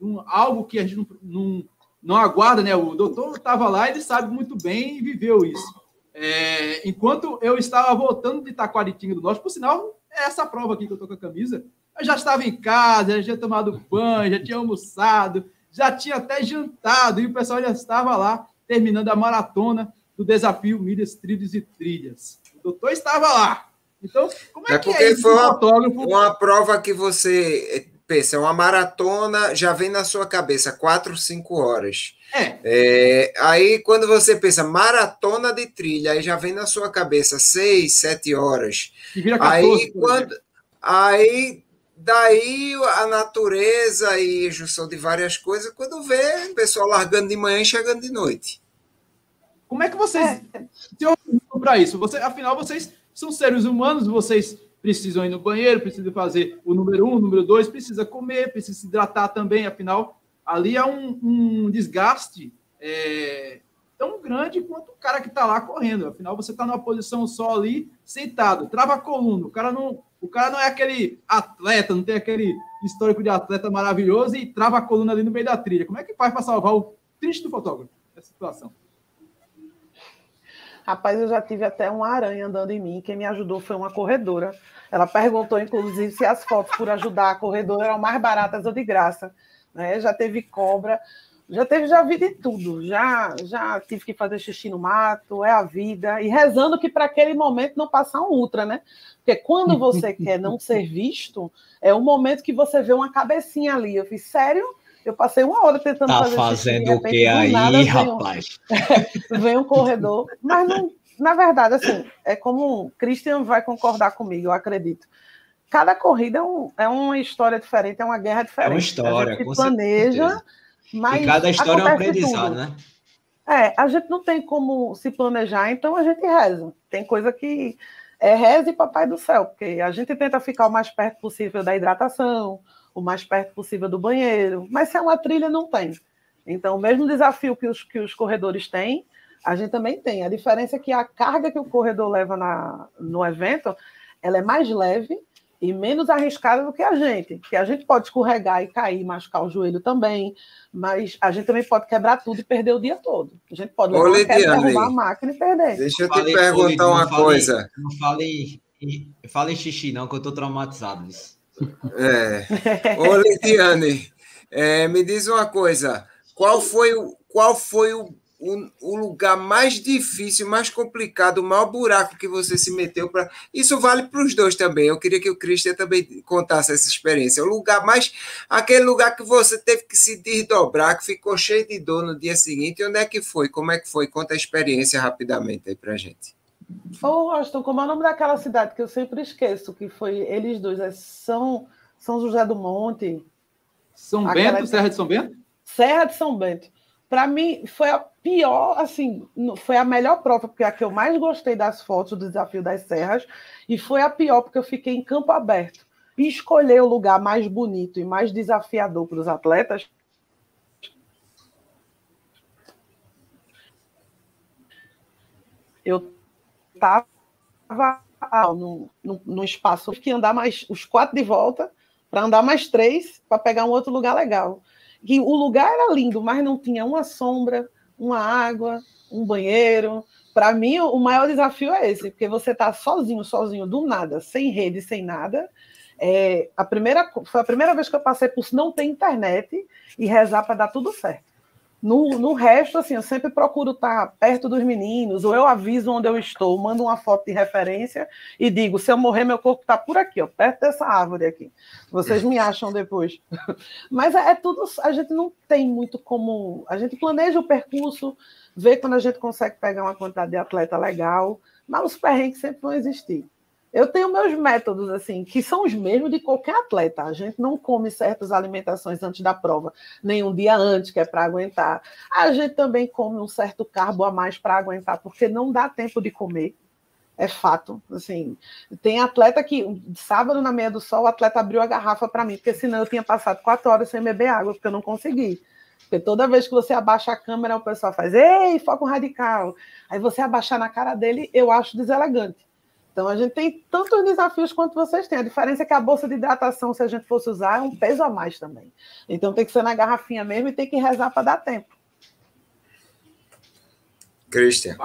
um, algo que a gente não, não, não aguarda, né? O doutor estava lá, ele sabe muito bem e viveu isso. É, enquanto eu estava voltando de Itaquaritinga do Norte, por sinal, é essa prova aqui que eu estou com a camisa, eu já estava em casa, já tinha tomado banho, já tinha almoçado, já tinha até jantado, e o pessoal já estava lá terminando a maratona do desafio Milhas, Trilhos e Trilhas. O doutor estava lá. Então, como é, é que é isso? Foi uma, uma prova que você pensa, é uma maratona, já vem na sua cabeça quatro, cinco horas. É. é. Aí, quando você pensa maratona de trilha, aí já vem na sua cabeça seis, sete horas. E vira 14, aí, quando, aí, daí a natureza e a junção de várias coisas, quando vê o pessoal largando de manhã e chegando de noite. Como é que vocês é. para isso? Você, afinal, vocês são seres humanos, vocês precisam ir no banheiro, precisam fazer o número um, o número dois, precisa comer, precisa se hidratar também, afinal, ali há um, um desgaste é, tão grande quanto o cara que está lá correndo. Afinal, você está numa posição só ali, sentado, trava a coluna. O cara não, o cara não é aquele atleta, não tem aquele histórico de atleta maravilhoso e trava a coluna ali no meio da trilha. Como é que faz para salvar o triste do fotógrafo nessa situação? Rapaz, eu já tive até uma aranha andando em mim. Quem me ajudou foi uma corredora. Ela perguntou, inclusive, se as fotos por ajudar a corredora eram mais baratas ou de graça. Né? Já teve cobra, já teve já vida de tudo. Já, já tive que fazer xixi no mato, é a vida. E rezando que para aquele momento não passar um ultra, né? Porque quando você *laughs* quer não ser visto, é o momento que você vê uma cabecinha ali. Eu fiz, sério? Eu passei uma hora tentando tá fazer fazendo xixi, o que aí, nada, rapaz? Vem um, *laughs* vem um corredor, mas não, na verdade, assim, é como o Christian vai concordar comigo, eu acredito. Cada corrida é, um, é uma história diferente, é uma guerra diferente. É uma história, a gente planeja, certeza. Mas e cada história é um aprendizado, né? É, a gente não tem como se planejar, então a gente reza. Tem coisa que é reza e papai do céu, porque a gente tenta ficar o mais perto possível da hidratação, o mais perto possível do banheiro, mas se é uma trilha, não tem. Então, o mesmo desafio que os, que os corredores têm, a gente também tem. A diferença é que a carga que o corredor leva na, no evento, ela é mais leve e menos arriscada do que a gente, porque a gente pode escorregar e cair, machucar o joelho também, mas a gente também pode quebrar tudo e perder o dia todo. A gente pode levar Ô, derrubar a máquina e perder. Deixa eu te falei, perguntar uma coisa. Não fale, fale em xixi, não, que eu estou traumatizado disso. É. *laughs* Ô, Lidiane, é, me diz uma coisa. Qual foi o, qual foi o, o, o, lugar mais difícil, mais complicado, o maior buraco que você se meteu para. Isso vale para os dois também. Eu queria que o Christian também contasse essa experiência. O lugar mais. Aquele lugar que você teve que se desdobrar, que ficou cheio de dor no dia seguinte. Onde é que foi? Como é que foi? Conta a experiência rapidamente aí para gente. Ô, Austin, como é o nome daquela cidade que eu sempre esqueço, que foi eles dois, é São, São José do Monte. São Bento, Serra de São Bento? Serra de São Bento. Para mim, foi a pior, assim, foi a melhor prova, porque é a que eu mais gostei das fotos do Desafio das Serras, e foi a pior, porque eu fiquei em campo aberto. E escolher o lugar mais bonito e mais desafiador para os atletas eu estava no, no, no, espaço, que andar mais os quatro de volta para andar mais três para pegar um outro lugar legal. E o lugar era lindo, mas não tinha uma sombra, uma água, um banheiro. Para mim, o maior desafio é esse, porque você está sozinho, sozinho, do nada, sem rede, sem nada. É, a primeira, foi a primeira vez que eu passei por não ter internet e rezar para dar tudo certo. No, no resto, assim, eu sempre procuro estar perto dos meninos, ou eu aviso onde eu estou, mando uma foto de referência e digo: se eu morrer, meu corpo está por aqui, ó, perto dessa árvore aqui. Vocês me acham depois. *laughs* Mas é, é, tudo, a gente não tem muito como. A gente planeja o percurso, vê quando a gente consegue pegar uma quantidade de atleta legal, mas os perrengues sempre vão existir. Eu tenho meus métodos, assim, que são os mesmos de qualquer atleta. A gente não come certas alimentações antes da prova, nem um dia antes, que é para aguentar. A gente também come um certo carbo a mais para aguentar, porque não dá tempo de comer. É fato, assim. Tem atleta que, sábado na meia do sol, o atleta abriu a garrafa para mim, porque senão eu tinha passado quatro horas sem beber água, porque eu não consegui. Porque toda vez que você abaixa a câmera, o pessoal faz, ei, foco radical. Aí você abaixar na cara dele, eu acho deselegante. Então a gente tem tantos desafios quanto vocês têm. A diferença é que a bolsa de hidratação, se a gente fosse usar, é um peso a mais também. Então tem que ser na garrafinha mesmo e tem que rezar para dar tempo. Christian.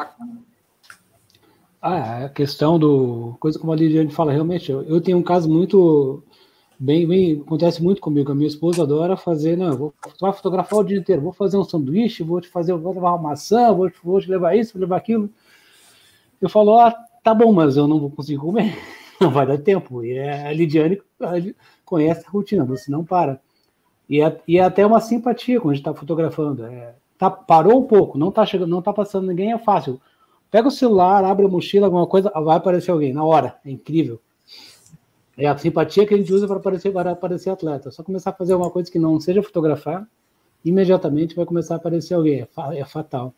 Ah, a questão do. Coisa como a Lidiane fala, realmente, eu, eu tenho um caso muito bem, bem, acontece muito comigo. A minha esposa adora fazer, não, vou, vai fotografar o dia inteiro, vou fazer um sanduíche, vou te fazer, vou levar uma maçã, vou, vou te levar isso, vou levar aquilo. Eu falo, ah, tá bom, mas eu não vou conseguir comer, *laughs* não vai dar tempo. E a Lidiane conhece a rotina, você não para. E é, e é até uma simpatia quando a gente está fotografando. É, tá, parou um pouco, não está chegando, não tá passando ninguém, é fácil. Pega o celular, abre a mochila, alguma coisa, vai aparecer alguém na hora. É incrível. É a simpatia que a gente usa para aparecer, para aparecer atleta. É só começar a fazer alguma coisa que não seja fotografar, imediatamente vai começar a aparecer alguém. É, é fatal.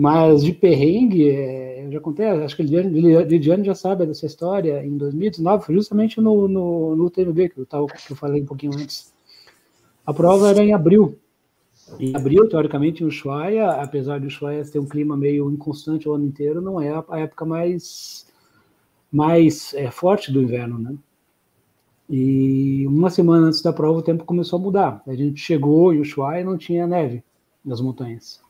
Mas de perrengue, é, eu já contei, acho que Lidiane, Lidiane já sabe dessa história. Em 2019, foi justamente no, no, no que eu, tava, que eu falei um pouquinho antes. A prova era em abril. Em abril, teoricamente, em Ushuaia, apesar de Ushuaia ter um clima meio inconstante o ano inteiro, não é a época mais mais é, forte do inverno, né? E uma semana antes da prova o tempo começou a mudar. A gente chegou em Ushuaia e não tinha neve nas montanhas.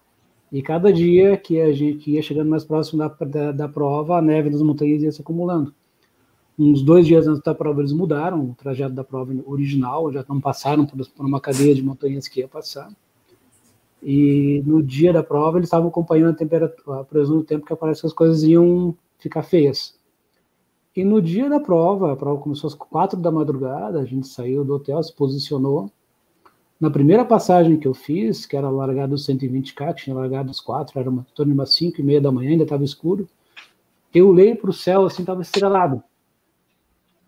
E cada dia que a gente ia chegando mais próximo da, da, da prova, a neve nas montanhas ia se acumulando. Uns dois dias antes da prova eles mudaram o trajeto da prova original, já não passaram por, por uma cadeia de montanhas que ia passar. E no dia da prova eles estavam acompanhando a temperatura, a previsão do tempo que parece que as coisas iam ficar feias. E no dia da prova, a prova começou às quatro da madrugada, a gente saiu do hotel, se posicionou. Na primeira passagem que eu fiz, que era largado 120K, tinha largado às quatro, era uma, torno de umas cinco e meia da manhã, ainda estava escuro. Eu olhei para o céu, assim, estava estrelado.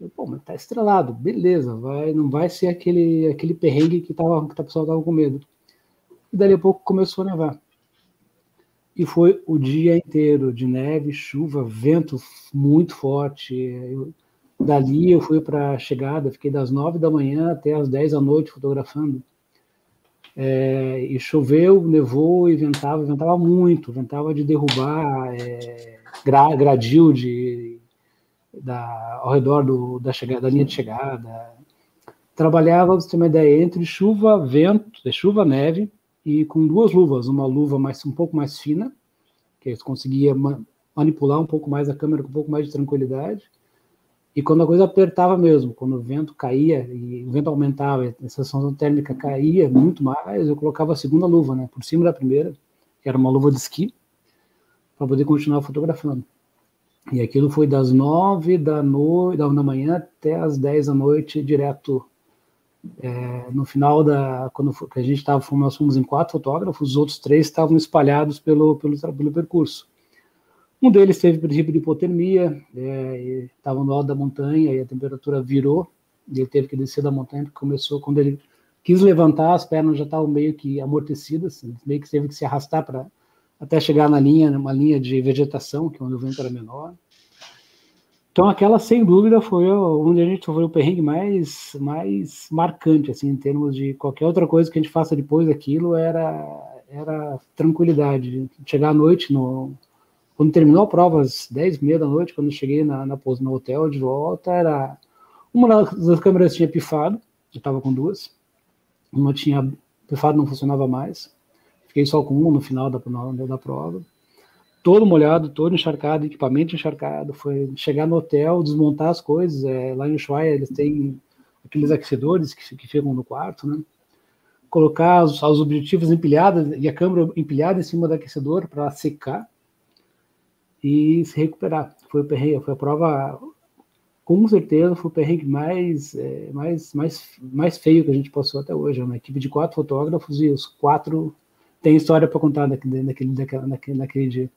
Eu, Pô, mas tá estrelado, beleza, vai, não vai ser aquele, aquele perrengue que, tava, que o pessoal estava com medo. E dali a pouco começou a nevar e foi o dia inteiro de neve, chuva, vento muito forte. Eu, dali eu fui para a chegada, fiquei das nove da manhã até as dez da noite fotografando. É, e choveu, nevou e ventava, ventava muito, ventava de derrubar é, gra, gradil de, da, ao redor do, da, chegada, da linha de chegada. Trabalhava, você ter uma ideia, entre chuva, vento, de chuva, neve, e com duas luvas, uma luva mais um pouco mais fina, que conseguia ma manipular um pouco mais a câmera com um pouco mais de tranquilidade, e quando a coisa apertava mesmo, quando o vento caía e o vento aumentava, a sensação térmica caía muito mais, eu colocava a segunda luva, né, por cima da primeira, que era uma luva de esqui, para poder continuar fotografando. E aquilo foi das nove da, noite, da manhã até as dez da noite, direto é, no final da quando a gente estava nós fomos em quatro fotógrafos, os outros três estavam espalhados pelo, pelo, pelo percurso. Um deles teve princípio de hipotermia, é, estava no alto da montanha e a temperatura virou, e ele teve que descer da montanha, porque começou, quando ele quis levantar, as pernas já estavam meio que amortecidas, meio que teve que se arrastar para até chegar na linha, uma linha de vegetação, que onde o vento era menor. Então aquela, sem dúvida, foi onde a gente foi o perrengue mais, mais marcante, assim, em termos de qualquer outra coisa que a gente faça depois daquilo, era, era tranquilidade. Chegar à noite, no, quando terminou a prova, às 10 e meia da noite, quando eu cheguei na, na, no hotel de volta, era... Uma das câmeras tinha pifado, eu estava com duas. Uma tinha pifado, não funcionava mais. Fiquei só com uma no final da, da prova todo molhado, todo encharcado, equipamento encharcado. Foi chegar no hotel, desmontar as coisas. É, lá em Ushuaia eles têm aqueles aquecedores que, que ficam no quarto, né? Colocar os, os objetivos empilhados e a câmera empilhada em cima do aquecedor para secar e se recuperar. Foi o perrengue, foi a prova, com certeza, foi o perrengue mais, é, mais, mais, mais feio que a gente passou até hoje. É uma equipe de quatro fotógrafos e os quatro têm história para contar naquele, naquele, naquele, naquele, naquele dia.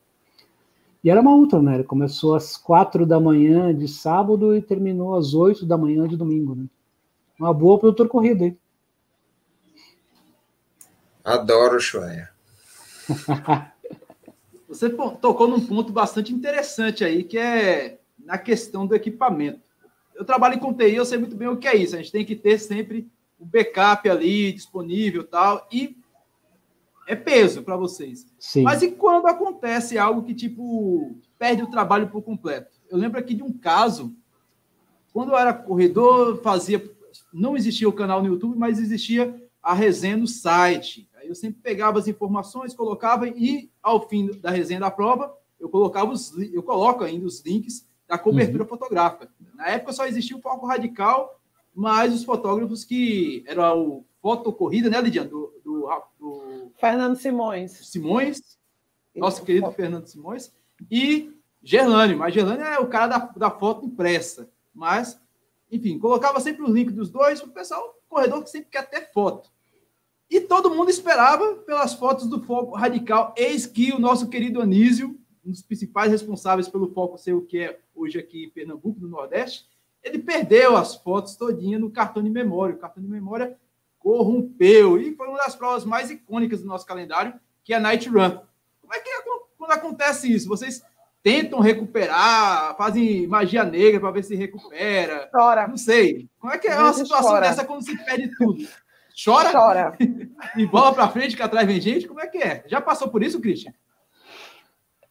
E era uma ultra, né? Começou às quatro da manhã de sábado e terminou às oito da manhã de domingo, né? Uma boa produtor corrida, hein? Adoro Schweier. *laughs* Você tocou num ponto bastante interessante aí, que é na questão do equipamento. Eu trabalho com TI, eu sei muito bem o que é isso. A gente tem que ter sempre o backup ali disponível tal. E é peso para vocês. Sim. Mas e quando acontece algo que, tipo, perde o trabalho por completo? Eu lembro aqui de um caso, quando eu era corredor, fazia. Não existia o canal no YouTube, mas existia a resenha no site. Aí eu sempre pegava as informações, colocava e ao fim da resenha da prova, eu colocava os eu coloco ainda os links da cobertura uhum. fotográfica. Na época só existia o foco radical, mas os fotógrafos que era o foto corrida, né, Lidiane, do, do, do, Fernando Simões. Simões, nosso querido Fernando Simões e Gerlane, mas Gerlane é o cara da, da foto impressa, mas enfim, colocava sempre os links dos dois para o pessoal, corredor que sempre quer ter foto. E todo mundo esperava pelas fotos do Foco Radical. Eis que o nosso querido Anísio, um dos principais responsáveis pelo Foco ser o que é hoje aqui em Pernambuco, no Nordeste, ele perdeu as fotos todinha no cartão de memória. O cartão de memória corrompeu. E foi uma das provas mais icônicas do nosso calendário, que é a Night Run. Como é que é quando acontece isso? Vocês tentam recuperar, fazem magia negra para ver se recupera. Chora. Não sei. Como é que é uma situação chora. dessa quando se perde tudo? Chora? Chora. *laughs* e bola para frente, que atrás vem gente? Como é que é? Já passou por isso, Christian?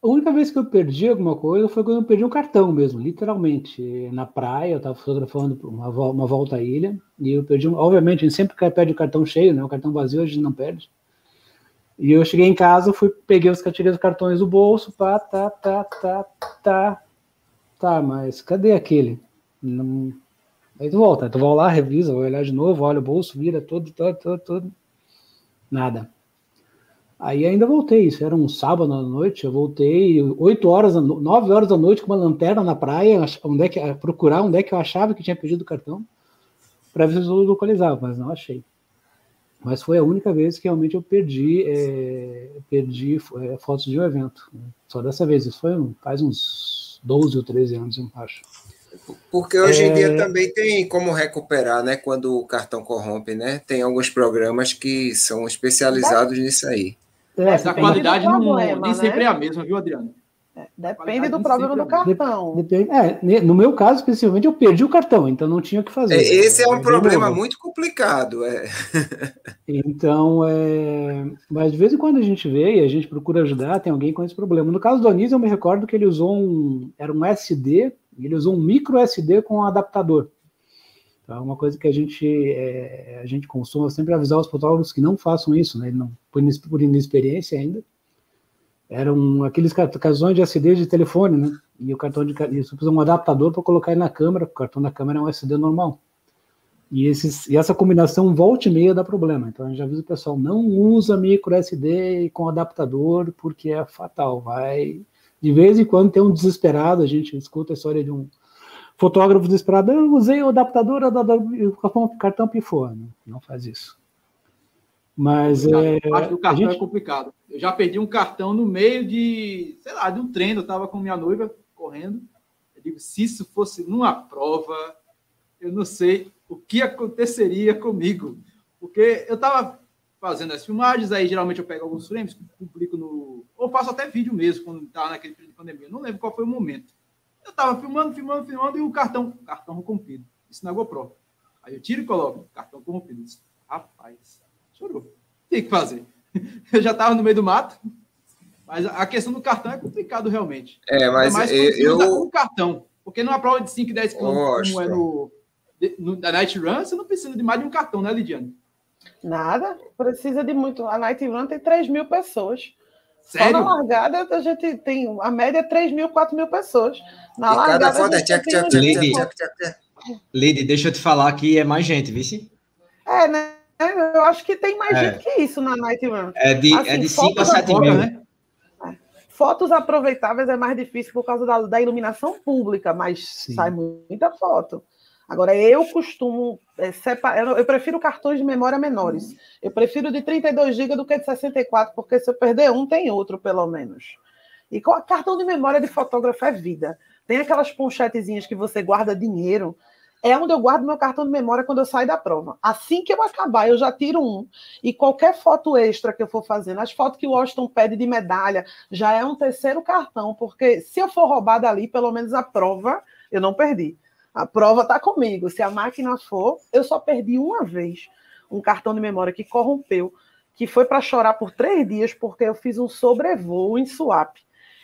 A única vez que eu perdi alguma coisa foi quando eu perdi um cartão mesmo, literalmente. Na praia, eu estava fotografando uma, uma volta à ilha, e eu perdi um. Obviamente, a gente sempre perde o cartão cheio, né? O cartão vazio a gente não perde. E eu cheguei em casa, fui, peguei os tirei os cartões do bolso, pá, tá, tá, tá, tá. Tá, mas cadê aquele? Não, Aí tu volta, tu vai lá, revisa, vai olhar de novo, olha o bolso, vira todo, todo, todo, todo. Nada. Aí ainda voltei, isso era um sábado à noite, eu voltei 8 horas, 9 horas da noite com uma lanterna na praia, onde é que, procurar onde é que eu achava que tinha perdido o cartão, para ver se eu localizava, mas não achei. Mas foi a única vez que realmente eu perdi, é, perdi é, fotos de um evento. Só dessa vez, isso foi faz uns 12 ou 13 anos, eu acho. Porque hoje é... em dia é. também tem como recuperar, né? Quando o cartão corrompe, né? Tem alguns programas que são especializados nisso aí. É, Mas a qualidade não, problema, nem né? sempre é a mesma, viu, Adriano? É, depende do problema do cartão. Depende, é, no meu caso, especialmente, eu perdi o cartão, então não tinha o que fazer. É, esse é um problema muito complicado. É. Então, é, mas de vez em quando a gente vê e a gente procura ajudar, tem alguém com esse problema. No caso do Anísio, eu me recordo que ele usou um. Era um SD ele usou um micro SD com um adaptador. Então, é uma coisa que a gente, é, a gente costuma sempre avisar os fotógrafos que não façam isso, né? Não, por, inexperiência ainda. Eram aqueles cartões de SD de telefone, né? E o cartão de isso precisa um adaptador para colocar ele na câmera, o cartão da câmera é um SD normal. E, esses, e essa combinação volta e meia dá problema. Então a gente avisa o pessoal, não usa micro SD com adaptador, porque é fatal, vai de vez em quando tem um desesperado, a gente escuta a história de um fotógrafo desesperado, eu usei o adaptador, o cartão pifou. Não, não faz isso. Mas é, o cartão gente... é complicado. Eu já perdi um cartão no meio de, sei lá, de um treino. Eu estava com minha noiva correndo. Eu digo, se isso fosse numa prova, eu não sei o que aconteceria comigo. Porque eu estava fazendo as filmagens, aí geralmente eu pego alguns frames, publico no. Ou faço até vídeo mesmo, quando estava naquele período de pandemia. Não lembro qual foi o momento. Eu estava filmando, filmando, filmando, e o cartão, cartão corrompido. Isso na GoPro. Aí eu tiro e coloco, cartão corrompido. Disse, Rapaz, chorou. Tem que fazer. *laughs* Eu já estava no meio do mato, mas a questão do cartão é complicado realmente. É, mas mais eu. eu... cartão. Porque numa prova de 5 e 10 quilômetros, como é no, no, na Night Run, você não precisa de mais de um cartão, né, Lidiane? Nada, precisa de muito. A Night Run tem 3 mil pessoas. Sério? Só na largada a gente tem a média é 3 mil, 4 mil pessoas. Na e largada. Cada foda é tchac, Lady, deixa eu te falar que é mais gente, vice? É, né? Eu acho que tem mais é. gente que isso na Night Run. É de, assim, é de 5 a 7 mil, né? É. Fotos aproveitáveis é mais difícil por causa da, da iluminação pública, mas Sim. sai muita foto. Agora, eu costumo é, separar, eu prefiro cartões de memória menores. Eu prefiro de 32 GB do que de 64, porque se eu perder um, tem outro, pelo menos. E cartão de memória de fotógrafo é vida. Tem aquelas ponchetezinhas que você guarda dinheiro. É onde eu guardo meu cartão de memória quando eu saio da prova. Assim que eu acabar, eu já tiro um. E qualquer foto extra que eu for fazendo, as fotos que o Washington pede de medalha, já é um terceiro cartão, porque se eu for roubada ali, pelo menos a prova eu não perdi. A prova está comigo. Se a máquina for, eu só perdi uma vez um cartão de memória que corrompeu, que foi para chorar por três dias, porque eu fiz um sobrevoo em Swap.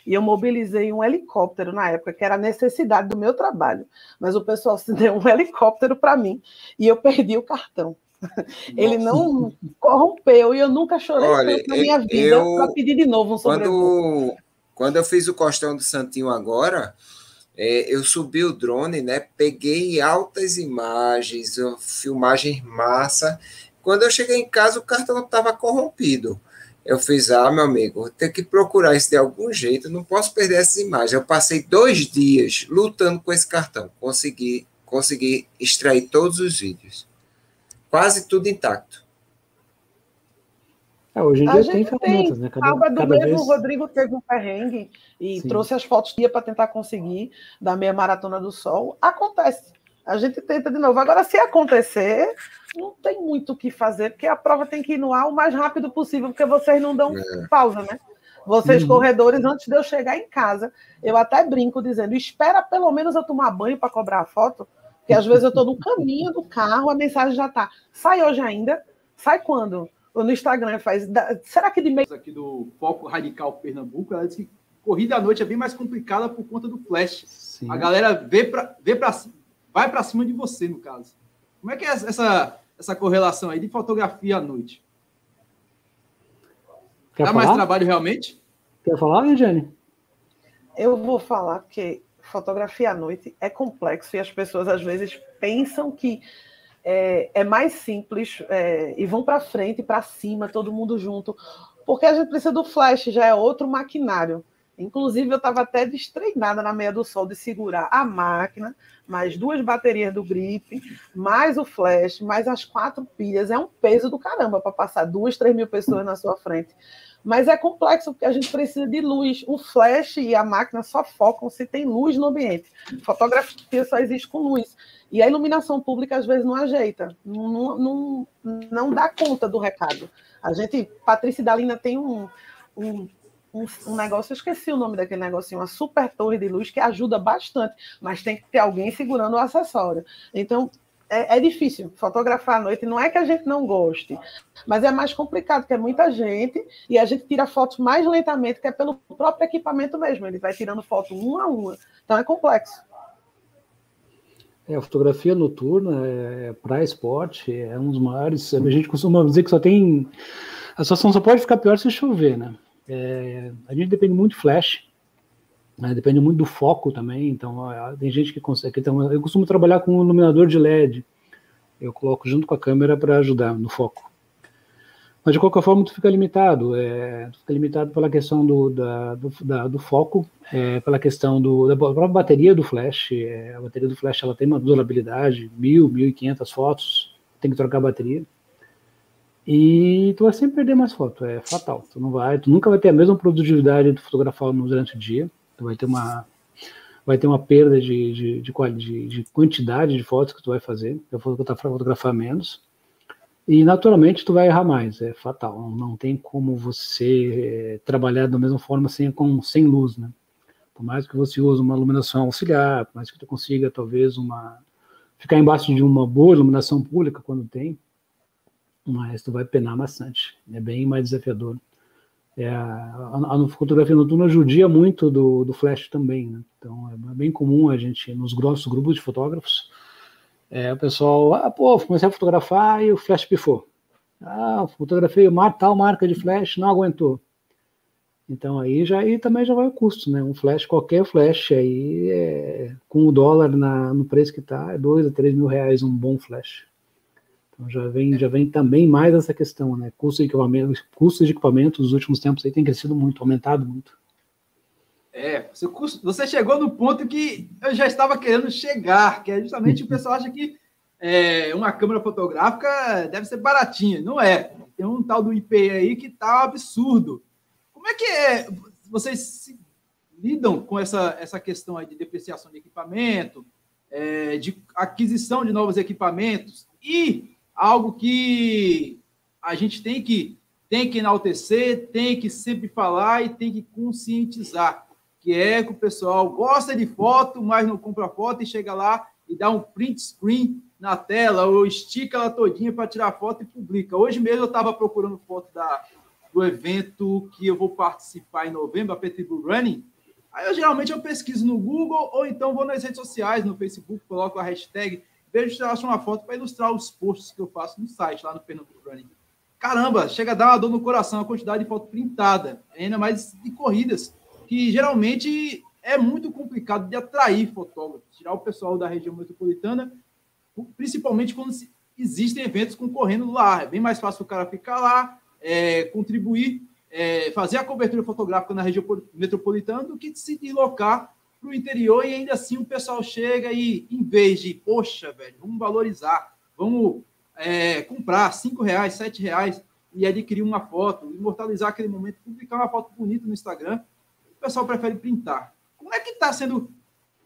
E eu mobilizei um helicóptero na época, que era a necessidade do meu trabalho. Mas o pessoal se deu um helicóptero para mim e eu perdi o cartão. Nossa. *laughs* Ele não corrompeu e eu nunca chorei Olha, tanto na minha vida para pedir de novo um sobrevoo. Quando, quando eu fiz o costão do Santinho agora, é, eu subi o drone, né? Peguei altas imagens, filmagem massa. Quando eu cheguei em casa, o cartão estava corrompido. Eu fiz, ah, meu amigo, ter que procurar isso de algum jeito, não posso perder essas imagens. Eu passei dois dias lutando com esse cartão, consegui, consegui extrair todos os vídeos. Quase tudo intacto. É, hoje em dia tem ferramentas, tem. né? Cada, Sábado cada mesmo vez... o Rodrigo teve um perrengue e Sim. trouxe as fotos dia para tentar conseguir da meia maratona do sol. Acontece. A gente tenta de novo. Agora, se acontecer, não tem muito o que fazer, porque a prova tem que ir no ar o mais rápido possível, porque vocês não dão é. pausa, né? Vocês, uhum. corredores, antes de eu chegar em casa, eu até brinco dizendo: espera pelo menos eu tomar banho para cobrar a foto, porque às vezes eu estou no caminho do carro, a mensagem já está. Sai hoje ainda? Sai quando? No Instagram faz. Será que de meio. Aqui do Foco Radical Pernambuco, ela disse que corrida à noite é bem mais complicada por conta do flash. Sim. A galera vê para vê pra, vai para cima de você, no caso. Como é que é essa, essa correlação aí de fotografia à noite? Quer Dá falar? mais trabalho realmente? Quer falar, Regiane? Eu vou falar que fotografia à noite é complexo e as pessoas às vezes pensam que é, é mais simples é, e vão para frente, para cima, todo mundo junto, porque a gente precisa do flash, já é outro maquinário. Inclusive, eu estava até destreinada na meia do sol de segurar a máquina, mais duas baterias do grip, mais o flash, mais as quatro pilhas. É um peso do caramba para passar duas, três mil pessoas na sua frente. Mas é complexo porque a gente precisa de luz. O flash e a máquina só focam se tem luz no ambiente. Fotografia só existe com luz. E a iluminação pública às vezes não ajeita, não, não, não dá conta do recado. A gente, Patrícia Dalina tem um, um, um, um, negócio, eu esqueci o nome daquele negocinho, uma super torre de luz que ajuda bastante, mas tem que ter alguém segurando o acessório. Então, é, é, difícil fotografar à noite. Não é que a gente não goste, mas é mais complicado, porque é muita gente e a gente tira fotos mais lentamente, que é pelo próprio equipamento mesmo. Ele vai tirando foto uma a uma. Então é complexo. É, a fotografia noturna é, para esporte é um dos maiores. A gente costuma dizer que só tem. A situação só pode ficar pior se chover, né? É, a gente depende muito de flash, né? depende muito do foco também. Então, tem gente que consegue. Então, eu costumo trabalhar com um iluminador de LED. Eu coloco junto com a câmera para ajudar no foco. Mas de qualquer forma, tu fica limitado. É, tu fica limitado pela questão do, da, do, da, do foco, é, pela questão do, da própria bateria do flash. É, a bateria do flash ela tem uma durabilidade, mil, mil e quinhentas fotos, tem que trocar a bateria. E tu vai sempre perder mais foto, é fatal. Tu não vai, tu nunca vai ter a mesma produtividade de fotografar durante o dia. Tu vai ter uma vai ter uma perda de, de, de, de, de quantidade de fotos que tu vai fazer. Eu vou fotografar menos. E naturalmente tu vai errar mais, é fatal. Não tem como você é, trabalhar da mesma forma sem, com, sem luz, né? Por mais que você use uma iluminação auxiliar, por mais que tu consiga talvez uma ficar embaixo de uma boa iluminação pública quando tem, mas tu vai penar bastante. É bem mais desafiador. É, a, a, fotografia noturna judia muito do, do flash também, né? Então é bem comum a gente, nos grossos grupos de fotógrafos, é, o pessoal, ah, pô, comecei a fotografar e o flash pifou. Ah, fotografei uma tal marca de flash, não aguentou. Então aí já aí também já vai o custo, né? Um flash, qualquer flash aí, é, com o dólar na, no preço que está, é dois a três mil reais um bom flash. Então já vem, já vem também mais essa questão, né? Custo de equipamento, custos de equipamento nos últimos tempos aí tem crescido muito, aumentado muito. É, você chegou no ponto que eu já estava querendo chegar, que é justamente o *laughs* pessoal acha que é, uma câmera fotográfica deve ser baratinha. Não é. Tem um tal do IP aí que tá um absurdo. Como é que é? Vocês lidam com essa, essa questão aí de depreciação de equipamento, é, de aquisição de novos equipamentos e algo que a gente tem que tem que enaltecer, tem que sempre falar e tem que conscientizar, que é que o pessoal gosta de foto, mas não compra foto e chega lá e dá um print screen na tela ou estica ela todinha para tirar foto e publica. Hoje mesmo eu estava procurando foto da, do evento que eu vou participar em novembro, a Petri Blue Running. Aí eu geralmente eu pesquiso no Google ou então vou nas redes sociais, no Facebook, coloco a hashtag, vejo se eu acho uma foto para ilustrar os posts que eu faço no site, lá no Pernambuco Running. Caramba, chega a dar uma dor no coração a quantidade de foto printada, ainda mais de corridas, que geralmente é muito complicado de atrair fotógrafos, tirar o pessoal da região metropolitana, principalmente quando existem eventos concorrendo lá. É bem mais fácil o cara ficar lá, é, contribuir, é, fazer a cobertura fotográfica na região metropolitana do que se deslocar para o interior e ainda assim o pessoal chega e, em vez de, poxa, velho, vamos valorizar, vamos é, comprar cinco reais, sete reais e adquirir uma foto, imortalizar aquele momento, publicar uma foto bonita no Instagram, o pessoal prefere printar. Como é que está sendo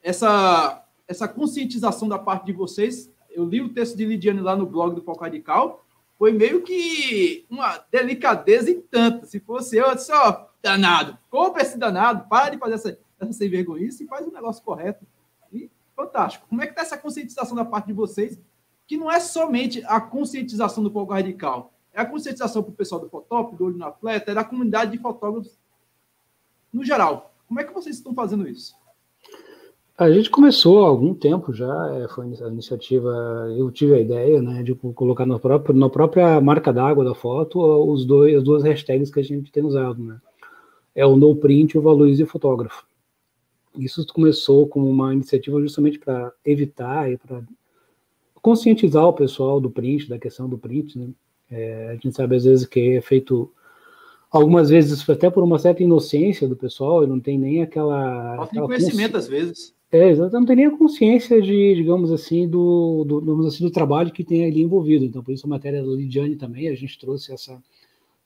essa, essa conscientização da parte de vocês? Eu li o texto de Lidiane lá no blog do Foco Radical, foi meio que uma delicadeza em tanto. Se fosse eu, eu disse, ó, danado, compra esse danado, para de fazer essa sem vergonhice e faz o negócio correto. E fantástico. Como é que está essa conscientização da parte de vocês? Que não é somente a conscientização do foco radical, é a conscientização para o pessoal do Fotop, do Olho no Atleta, é da comunidade de fotógrafos no geral. Como é que vocês estão fazendo isso? A gente começou há algum tempo já, é, foi a iniciativa, eu tive a ideia, né, de colocar no próprio, na própria marca d'água da foto os dois, as duas hashtags que a gente tem usado, né? É o no print e o valorize fotógrafo. Isso começou como uma iniciativa justamente para evitar e para conscientizar o pessoal do print, da questão do print, né? É, a gente sabe às vezes que é feito algumas vezes até por uma certa inocência do pessoal, e não tem nem aquela. Falta de conhecimento, às vezes. É, exatamente, não tem nem a consciência de, digamos assim, do, do, digamos assim, do trabalho que tem ali envolvido. Então, por isso a matéria da Lidiane também, a gente trouxe essa,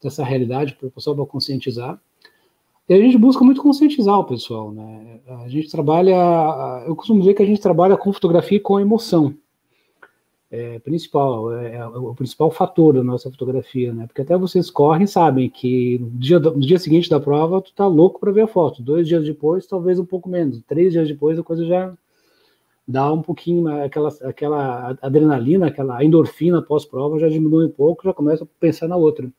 essa realidade para o pessoal para conscientizar. E a gente busca muito conscientizar o pessoal, né? A gente trabalha, eu costumo dizer que a gente trabalha com fotografia e com emoção é, principal, é, é, o principal fator da nossa fotografia, né? Porque até vocês correm sabem que no dia, no dia seguinte da prova tu tá louco para ver a foto. Dois dias depois, talvez um pouco menos. Três dias depois a coisa já dá um pouquinho aquela, aquela adrenalina, aquela endorfina pós-prova já diminui um pouco, já começa a pensar na outra.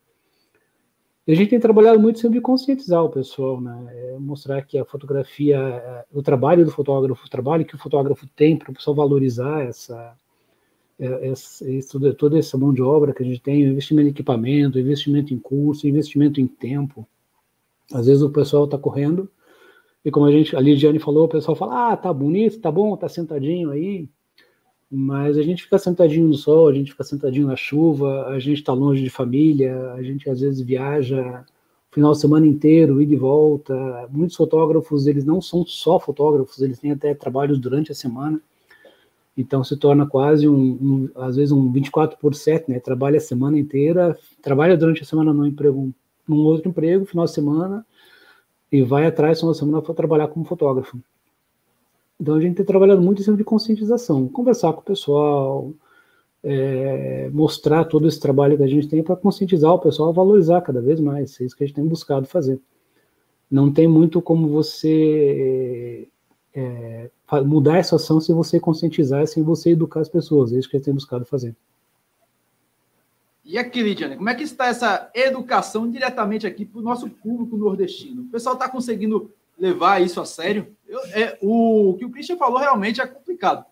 A gente tem trabalhado muito sempre conscientizar o pessoal, né? É mostrar que a fotografia, é, o trabalho do fotógrafo, o trabalho que o fotógrafo tem para o pessoal valorizar essa é, é, toda essa mão de obra que a gente tem, investimento em equipamento, investimento em curso, investimento em tempo. Às vezes o pessoal está correndo e como a gente, a Lidiane falou, o pessoal fala, ah, tá bonito, tá bom, tá sentadinho aí, mas a gente fica sentadinho no sol, a gente fica sentadinho na chuva, a gente está longe de família, a gente às vezes viaja o final de semana inteiro, ida e volta. Muitos fotógrafos, eles não são só fotógrafos, eles têm até trabalhos durante a semana. Então se torna quase um, um, às vezes um 24 por 7, né? Trabalha a semana inteira, trabalha durante a semana num emprego, num outro emprego, final de semana, e vai atrás uma semana para trabalhar como fotógrafo. Então a gente tem trabalhado muito em cima de conscientização, conversar com o pessoal, é, mostrar todo esse trabalho que a gente tem para conscientizar o pessoal a valorizar cada vez mais. É isso que a gente tem buscado fazer. Não tem muito como você é, mudar essa ação sem você conscientizar, sem você educar as pessoas. É isso que a gente tem buscado fazer. E aqui, Lidiane, como é que está essa educação diretamente aqui para o nosso público nordestino? O pessoal está conseguindo levar isso a sério? Eu, é, o, o que o Christian falou realmente é complicado.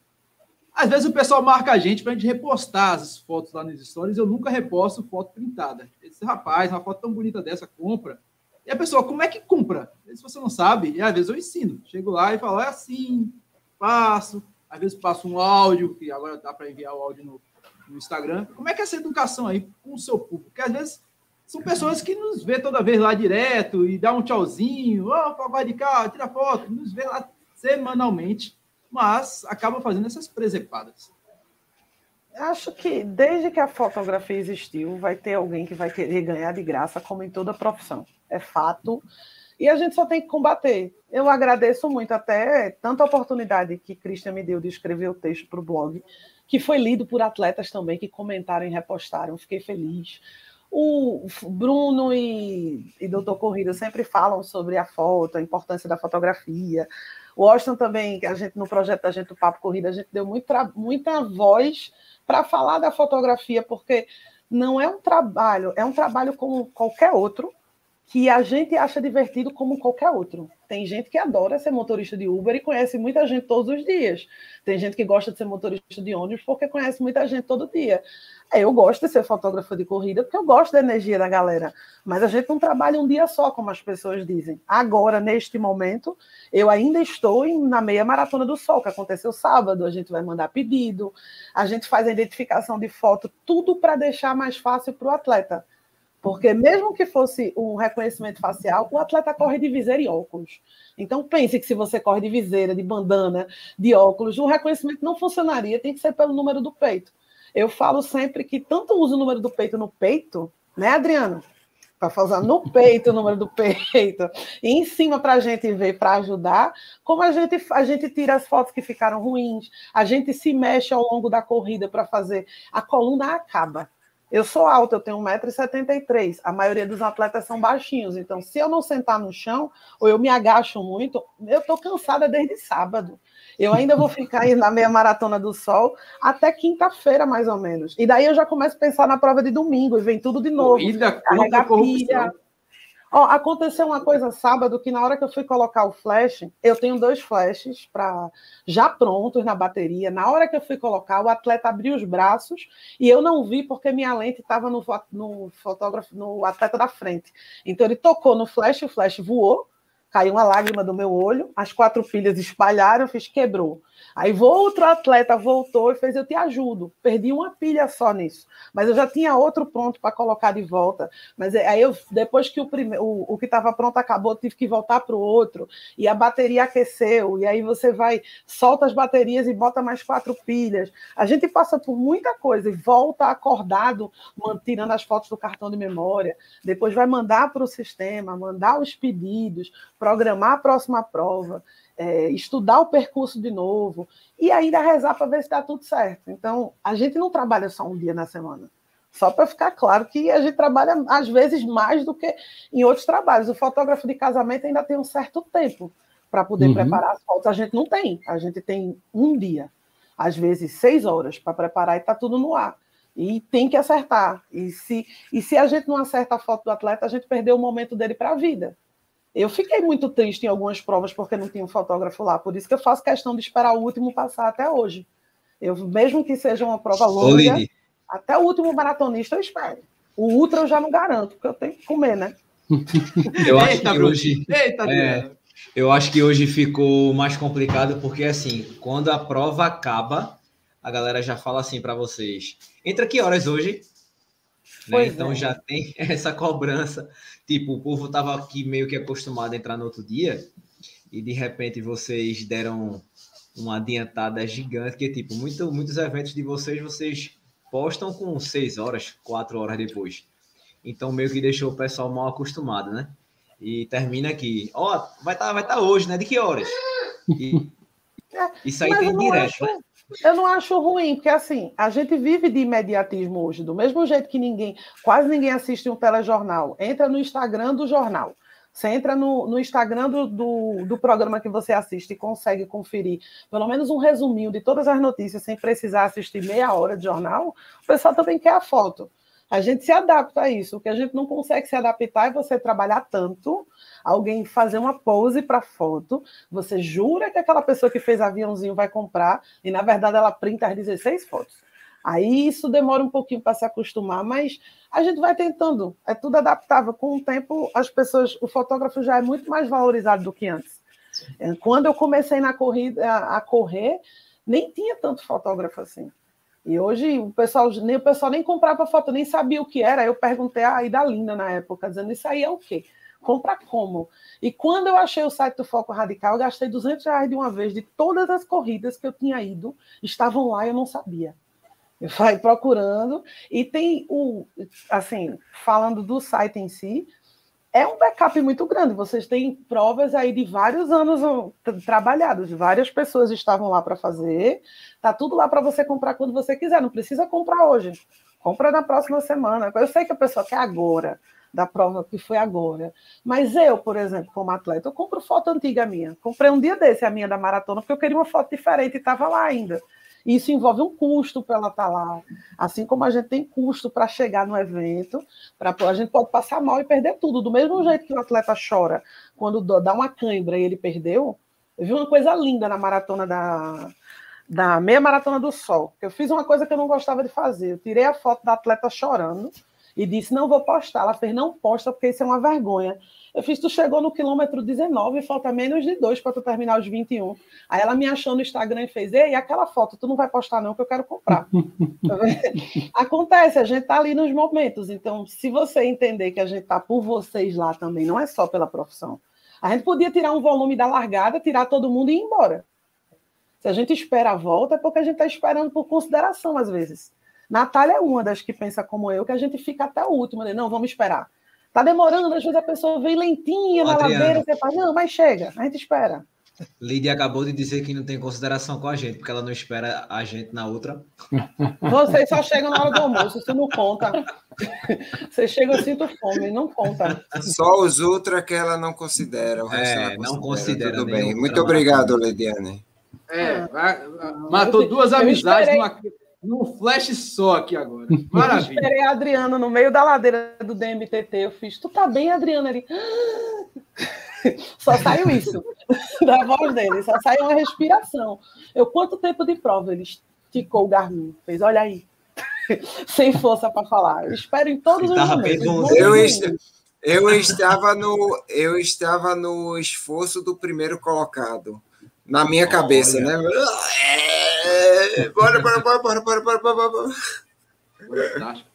Às vezes o pessoal marca a gente para a gente repostar as fotos lá nas stories. Eu nunca reposto foto printada. Esse rapaz, uma foto tão bonita dessa, compra. E a pessoa, como é que compra? Se você não sabe, e às vezes eu ensino. Chego lá e falo, é assim, passo. Às vezes passo um áudio, que agora dá para enviar o áudio no, no, Instagram. Como é que é essa educação aí com o seu público? Porque às vezes são pessoas que nos vê toda vez lá direto e dá um tchauzinho, oh, vai de cá, tira foto, nos vê lá semanalmente, mas acaba fazendo essas presepadas. Acho que desde que a fotografia existiu, vai ter alguém que vai querer ganhar de graça, como em toda profissão. É fato E a gente só tem que combater. Eu agradeço muito até tanta oportunidade que Christian me deu de escrever o texto para o blog, que foi lido por atletas também que comentaram e repostaram. Fiquei feliz. O Bruno e, e Doutor Corrida sempre falam sobre a foto, a importância da fotografia. O Austin também, a gente no projeto da gente do Papo Corrida, a gente deu muita, muita voz para falar da fotografia, porque não é um trabalho, é um trabalho como qualquer outro, que a gente acha divertido como qualquer outro. Tem gente que adora ser motorista de Uber e conhece muita gente todos os dias. Tem gente que gosta de ser motorista de ônibus porque conhece muita gente todo dia. Eu gosto de ser fotógrafo de corrida porque eu gosto da energia da galera. Mas a gente não trabalha um dia só, como as pessoas dizem. Agora, neste momento, eu ainda estou na meia maratona do sol, que aconteceu sábado. A gente vai mandar pedido, a gente faz a identificação de foto, tudo para deixar mais fácil para o atleta porque mesmo que fosse um reconhecimento facial, o atleta corre de viseira e óculos. Então pense que se você corre de viseira, de bandana, de óculos, o reconhecimento não funcionaria, tem que ser pelo número do peito. Eu falo sempre que tanto uso o número do peito no peito, né, Adriano? Para fazer no peito o número do *laughs* peito, e em cima para a gente ver, para ajudar, como a gente, a gente tira as fotos que ficaram ruins, a gente se mexe ao longo da corrida para fazer, a coluna acaba. Eu sou alta, eu tenho 1,73m. A maioria dos atletas são baixinhos. Então, se eu não sentar no chão, ou eu me agacho muito, eu estou cansada desde sábado. Eu ainda vou ficar aí na meia maratona do sol até quinta-feira, mais ou menos. E daí eu já começo a pensar na prova de domingo e vem tudo de novo. Corrida contra a pilha, Ó, aconteceu uma coisa sábado que na hora que eu fui colocar o flash, eu tenho dois flashes para já prontos na bateria. Na hora que eu fui colocar, o atleta abriu os braços e eu não vi porque minha lente estava no, no fotógrafo, no atleta da frente. Então ele tocou no flash, o flash voou, caiu uma lágrima do meu olho, as quatro pilhas espalharam, fiz quebrou. Aí outro atleta voltou e fez: Eu te ajudo. Perdi uma pilha só nisso. Mas eu já tinha outro pronto para colocar de volta. Mas é, aí eu, depois que o, prime... o, o que estava pronto acabou, tive que voltar para o outro. E a bateria aqueceu. E aí você vai, solta as baterias e bota mais quatro pilhas. A gente passa por muita coisa e volta acordado, tirando as fotos do cartão de memória. Depois vai mandar para o sistema, mandar os pedidos, programar a próxima prova é, estudar o percurso de novo e ainda rezar para ver se está tudo certo. Então, a gente não trabalha só um dia na semana. Só para ficar claro que a gente trabalha, às vezes, mais do que em outros trabalhos. O fotógrafo de casamento ainda tem um certo tempo para poder uhum. preparar as fotos. A gente não tem. A gente tem um dia, às vezes seis horas, para preparar e está tudo no ar. E tem que acertar. E se, e se a gente não acerta a foto do atleta, a gente perdeu o momento dele para a vida. Eu fiquei muito triste em algumas provas porque não tinha um fotógrafo lá, por isso que eu faço questão de esperar o último passar até hoje. Eu, mesmo que seja uma prova longa, até o último maratonista eu espero. O ultra eu já não garanto, porque eu tenho que comer, né? *laughs* Eu acho Eita, que hoje. Eita, é, eu acho que hoje ficou mais complicado porque assim, quando a prova acaba, a galera já fala assim para vocês: entra que horas hoje? Né? Então é. já tem *laughs* essa cobrança tipo, o povo tava aqui meio que acostumado a entrar no outro dia e de repente vocês deram uma adiantada gigante, que tipo, muito, muitos eventos de vocês, vocês postam com seis horas, quatro horas depois. Então meio que deixou o pessoal mal acostumado, né? E termina aqui, ó, oh, vai estar tá, vai tá hoje, né? De que horas? E, *laughs* isso aí tem direto, acho... né? Eu não acho ruim, porque assim, a gente vive de imediatismo hoje, do mesmo jeito que ninguém, quase ninguém assiste um telejornal. Entra no Instagram do jornal. Você entra no, no Instagram do, do, do, programa que você assiste e consegue conferir pelo menos um resuminho de todas as notícias sem precisar assistir meia hora de jornal, o pessoal também quer a foto. A gente se adapta a isso. O que a gente não consegue se adaptar é você trabalhar tanto, alguém fazer uma pose para foto, você jura que aquela pessoa que fez aviãozinho vai comprar, e na verdade ela printa as 16 fotos. Aí isso demora um pouquinho para se acostumar, mas a gente vai tentando. É tudo adaptável. Com o tempo, as pessoas, o fotógrafo já é muito mais valorizado do que antes. É, quando eu comecei na corrida a correr, nem tinha tanto fotógrafo assim. E hoje o pessoal nem o pessoal nem comprava foto, nem sabia o que era. Eu perguntei a Ida Linda na época, dizendo isso aí é o quê? Compra como? E quando eu achei o site do Foco Radical, eu gastei 200 reais de uma vez de todas as corridas que eu tinha ido, estavam lá e eu não sabia. Fui procurando e tem o, assim, falando do site em si, é um backup muito grande. Vocês têm provas aí de vários anos trabalhados, várias pessoas estavam lá para fazer. Tá tudo lá para você comprar quando você quiser. Não precisa comprar hoje. Compra na próxima semana. Eu sei que a pessoa quer agora, da prova que foi agora. Mas eu, por exemplo, como atleta, eu compro foto antiga minha. Comprei um dia desse a minha da maratona, porque eu queria uma foto diferente e estava lá ainda. Isso envolve um custo para ela estar tá lá. Assim como a gente tem custo para chegar no evento, para a gente pode passar mal e perder tudo. Do mesmo jeito que o atleta chora quando dá uma cãibra e ele perdeu. Eu vi uma coisa linda na maratona da, da meia maratona do sol. Eu fiz uma coisa que eu não gostava de fazer. Eu tirei a foto da atleta chorando e disse: não vou postar. Ela fez: não posta, porque isso é uma vergonha. Eu fiz, tu chegou no quilômetro 19, falta menos de dois para tu terminar os 21. Aí ela me achou no Instagram e fez, ei, aquela foto, tu não vai postar não, que eu quero comprar. *laughs* Acontece, a gente tá ali nos momentos. Então, se você entender que a gente tá por vocês lá também, não é só pela profissão. A gente podia tirar um volume da largada, tirar todo mundo e ir embora. Se a gente espera a volta, é porque a gente está esperando por consideração, às vezes. Natália é uma das que pensa como eu, que a gente fica até o último, né? não, vamos esperar. Tá demorando, às vezes a pessoa vem lentinha na Adriana. ladeira, você fala, não, mas chega, a gente espera. Lídia acabou de dizer que não tem consideração com a gente, porque ela não espera a gente na outra. *laughs* Vocês só chegam na hora do almoço, isso não conta. *laughs* Você chega, eu sinto fome, não conta. Só os ultra que ela não considera. O resto é, não considera. Tudo bem. Muito obrigado, Lidiane. É, matou duas amizades numa, num flash só aqui agora. *laughs* Maravilha. Eu esperei a Adriana no meio da ladeira do DMTT. Eu fiz, tu tá bem, Adriana? Ele... Só saiu isso *laughs* da voz dele, só saiu uma respiração. Eu, quanto tempo de prova? Ele esticou o Garmin, fez, olha aí. *laughs* Sem força para falar. Eu espero em todos os momentos. Eu, eu, estava no, eu estava no esforço do primeiro colocado. Na minha cabeça, Olha. né? É, bora, bora, bora, bora, bora, bora, bora, bora.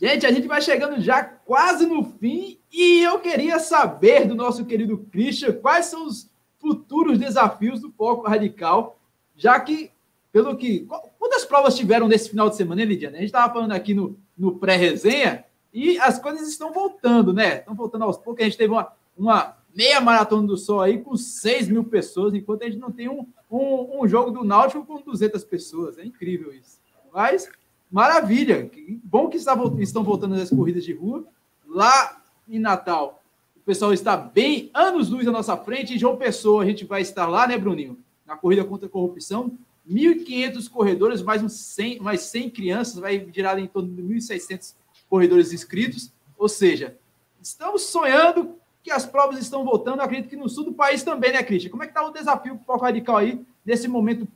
Gente, a gente vai chegando já quase no fim e eu queria saber do nosso querido Christian quais são os futuros desafios do Foco Radical, já que, pelo que. Quantas provas tiveram nesse final de semana, hein, Lidiane? A gente estava falando aqui no, no pré-resenha e as coisas estão voltando, né? Estão voltando aos poucos. A gente teve uma, uma meia maratona do sol aí com 6 mil pessoas, enquanto a gente não tem um, um, um jogo do Náutico com 200 pessoas. É incrível isso. Mas, maravilha. Bom que estão voltando as corridas de rua. Lá em Natal, o pessoal está bem anos luz à nossa frente. Em João Pessoa, a gente vai estar lá, né, Bruninho? Na corrida contra a corrupção. 1.500 corredores, mais, uns 100, mais 100 crianças, vai virar em torno de 1.600 corredores inscritos. Ou seja, estamos sonhando que as provas estão voltando, acredito que no sul do país também, né, Cristian? Como é que está o desafio para o Radical aí, nesse momento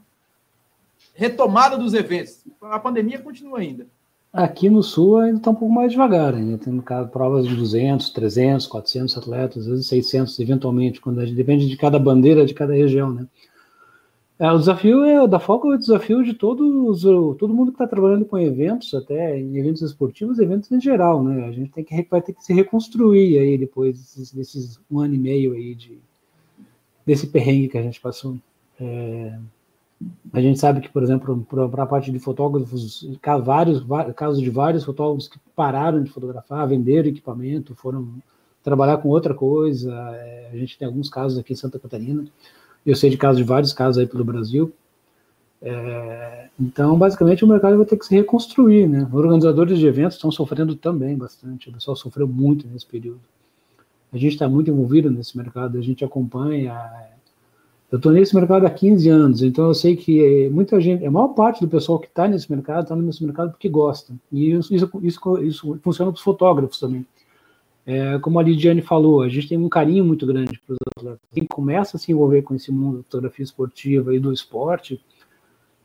retomada dos eventos? A pandemia continua ainda. Aqui no sul ainda está um pouco mais devagar, ainda tem provas de 200, 300, 400 atletas, às vezes 600 eventualmente, quando gente, depende de cada bandeira de cada região, né? É, o desafio é, da Foco é o desafio de todos, todo mundo que está trabalhando com eventos, até em eventos esportivos, eventos em geral, né? A gente tem que, vai ter que se reconstruir aí depois desses, desses um ano e meio aí de desse perrengue que a gente passou. É, a gente sabe que, por exemplo, para a parte de fotógrafos, vários, casos de vários fotógrafos que pararam de fotografar, venderam equipamento, foram trabalhar com outra coisa. É, a gente tem alguns casos aqui em Santa Catarina. Eu sei de casos de vários casos aí pelo Brasil. É, então, basicamente, o mercado vai ter que se reconstruir, né? Organizadores de eventos estão sofrendo também bastante. O pessoal sofreu muito nesse período. A gente está muito envolvido nesse mercado, a gente acompanha. Eu estou nesse mercado há 15 anos, então eu sei que muita gente, a maior parte do pessoal que está nesse mercado está nesse mercado porque gosta. E isso, isso, isso, isso funciona para os fotógrafos também. É, como a Lidiane falou, a gente tem um carinho muito grande para os atletas. Quem começa a se envolver com esse mundo da fotografia esportiva e do esporte,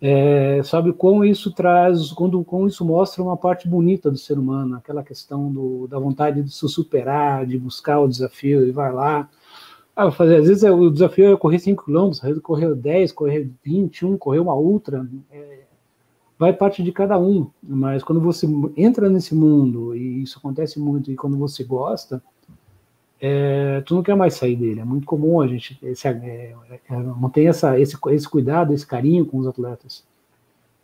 é, sabe como isso traz, quando, como isso mostra uma parte bonita do ser humano, aquela questão do, da vontade de se superar, de buscar o desafio e vai lá. Ah, fazer, às vezes é, o desafio é correr 5 km, correr 10, correr 21, correr uma ultra. É, vai parte de cada um, mas quando você entra nesse mundo, e isso acontece muito, e quando você gosta, é, tu não quer mais sair dele. É muito comum a gente esse, é, é, manter essa, esse, esse cuidado, esse carinho com os atletas.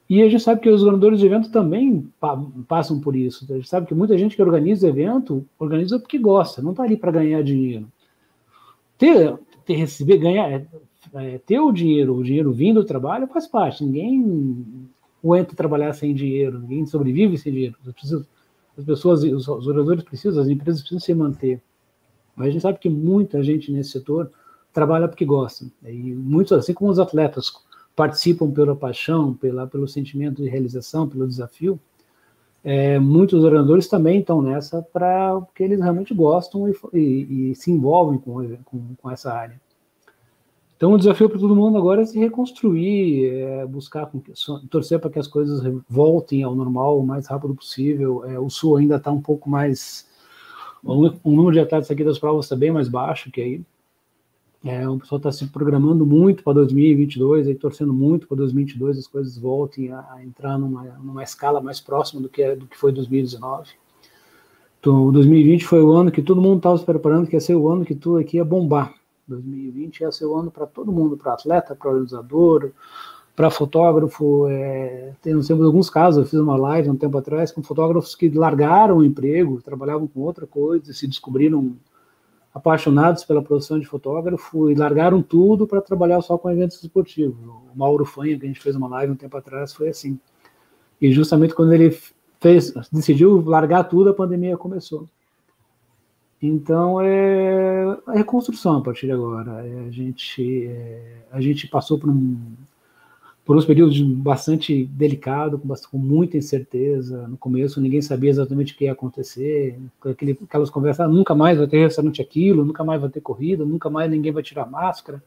E a gente sabe que os organizadores de evento também pa passam por isso. A gente sabe que muita gente que organiza evento, organiza porque gosta, não está ali para ganhar dinheiro. Ter, ter receber, ganhar, é, é, ter o dinheiro, o dinheiro vindo do trabalho faz parte. Ninguém aguenta trabalhar sem dinheiro, ninguém sobrevive sem dinheiro. As pessoas, os, oradores precisam, as empresas precisam se manter. Mas a gente sabe que muita gente nesse setor trabalha porque gosta. E muitos, assim como os atletas participam pela paixão, pela, pelo sentimento de realização, pelo desafio, é, muitos oradores também estão nessa para porque eles realmente gostam e, e, e se envolvem com, com, com, essa área. Então, o desafio para todo mundo agora é se reconstruir, é, buscar, torcer para que as coisas voltem ao normal o mais rápido possível. É, o Sul ainda está um pouco mais. O, número de atletas aqui das provas está bem mais baixo que aí. É, o pessoal está se programando muito para 2022, aí, torcendo muito para 2022 as coisas voltem a, a, entrar numa, numa escala mais próxima do que, do que foi 2019. Então, 2020 foi o ano que todo mundo estava se preparando, que ia ser o ano que tudo aqui ia bombar. 2020 ia ser o ano para todo mundo, para atleta, para organizador, para fotógrafo. É, temos, alguns casos, eu fiz uma live um tempo atrás com fotógrafos que largaram o emprego, trabalhavam com outra coisa, se descobriram apaixonados pela profissão de fotógrafo e largaram tudo para trabalhar só com eventos esportivos. O Mauro Fanha, que a gente fez uma live um tempo atrás, foi assim. E justamente quando ele fez, decidiu largar tudo, a pandemia começou. Então é a reconstrução a partir de agora. É, a gente é, a gente passou por um por uns períodos bastante delicado, com, com, muita incerteza. No começo, ninguém sabia exatamente o que ia acontecer. Aquele, aquelas conversas, ah, nunca mais vai ter restaurante aquilo, nunca mais vai ter corrida, nunca mais ninguém vai tirar máscara.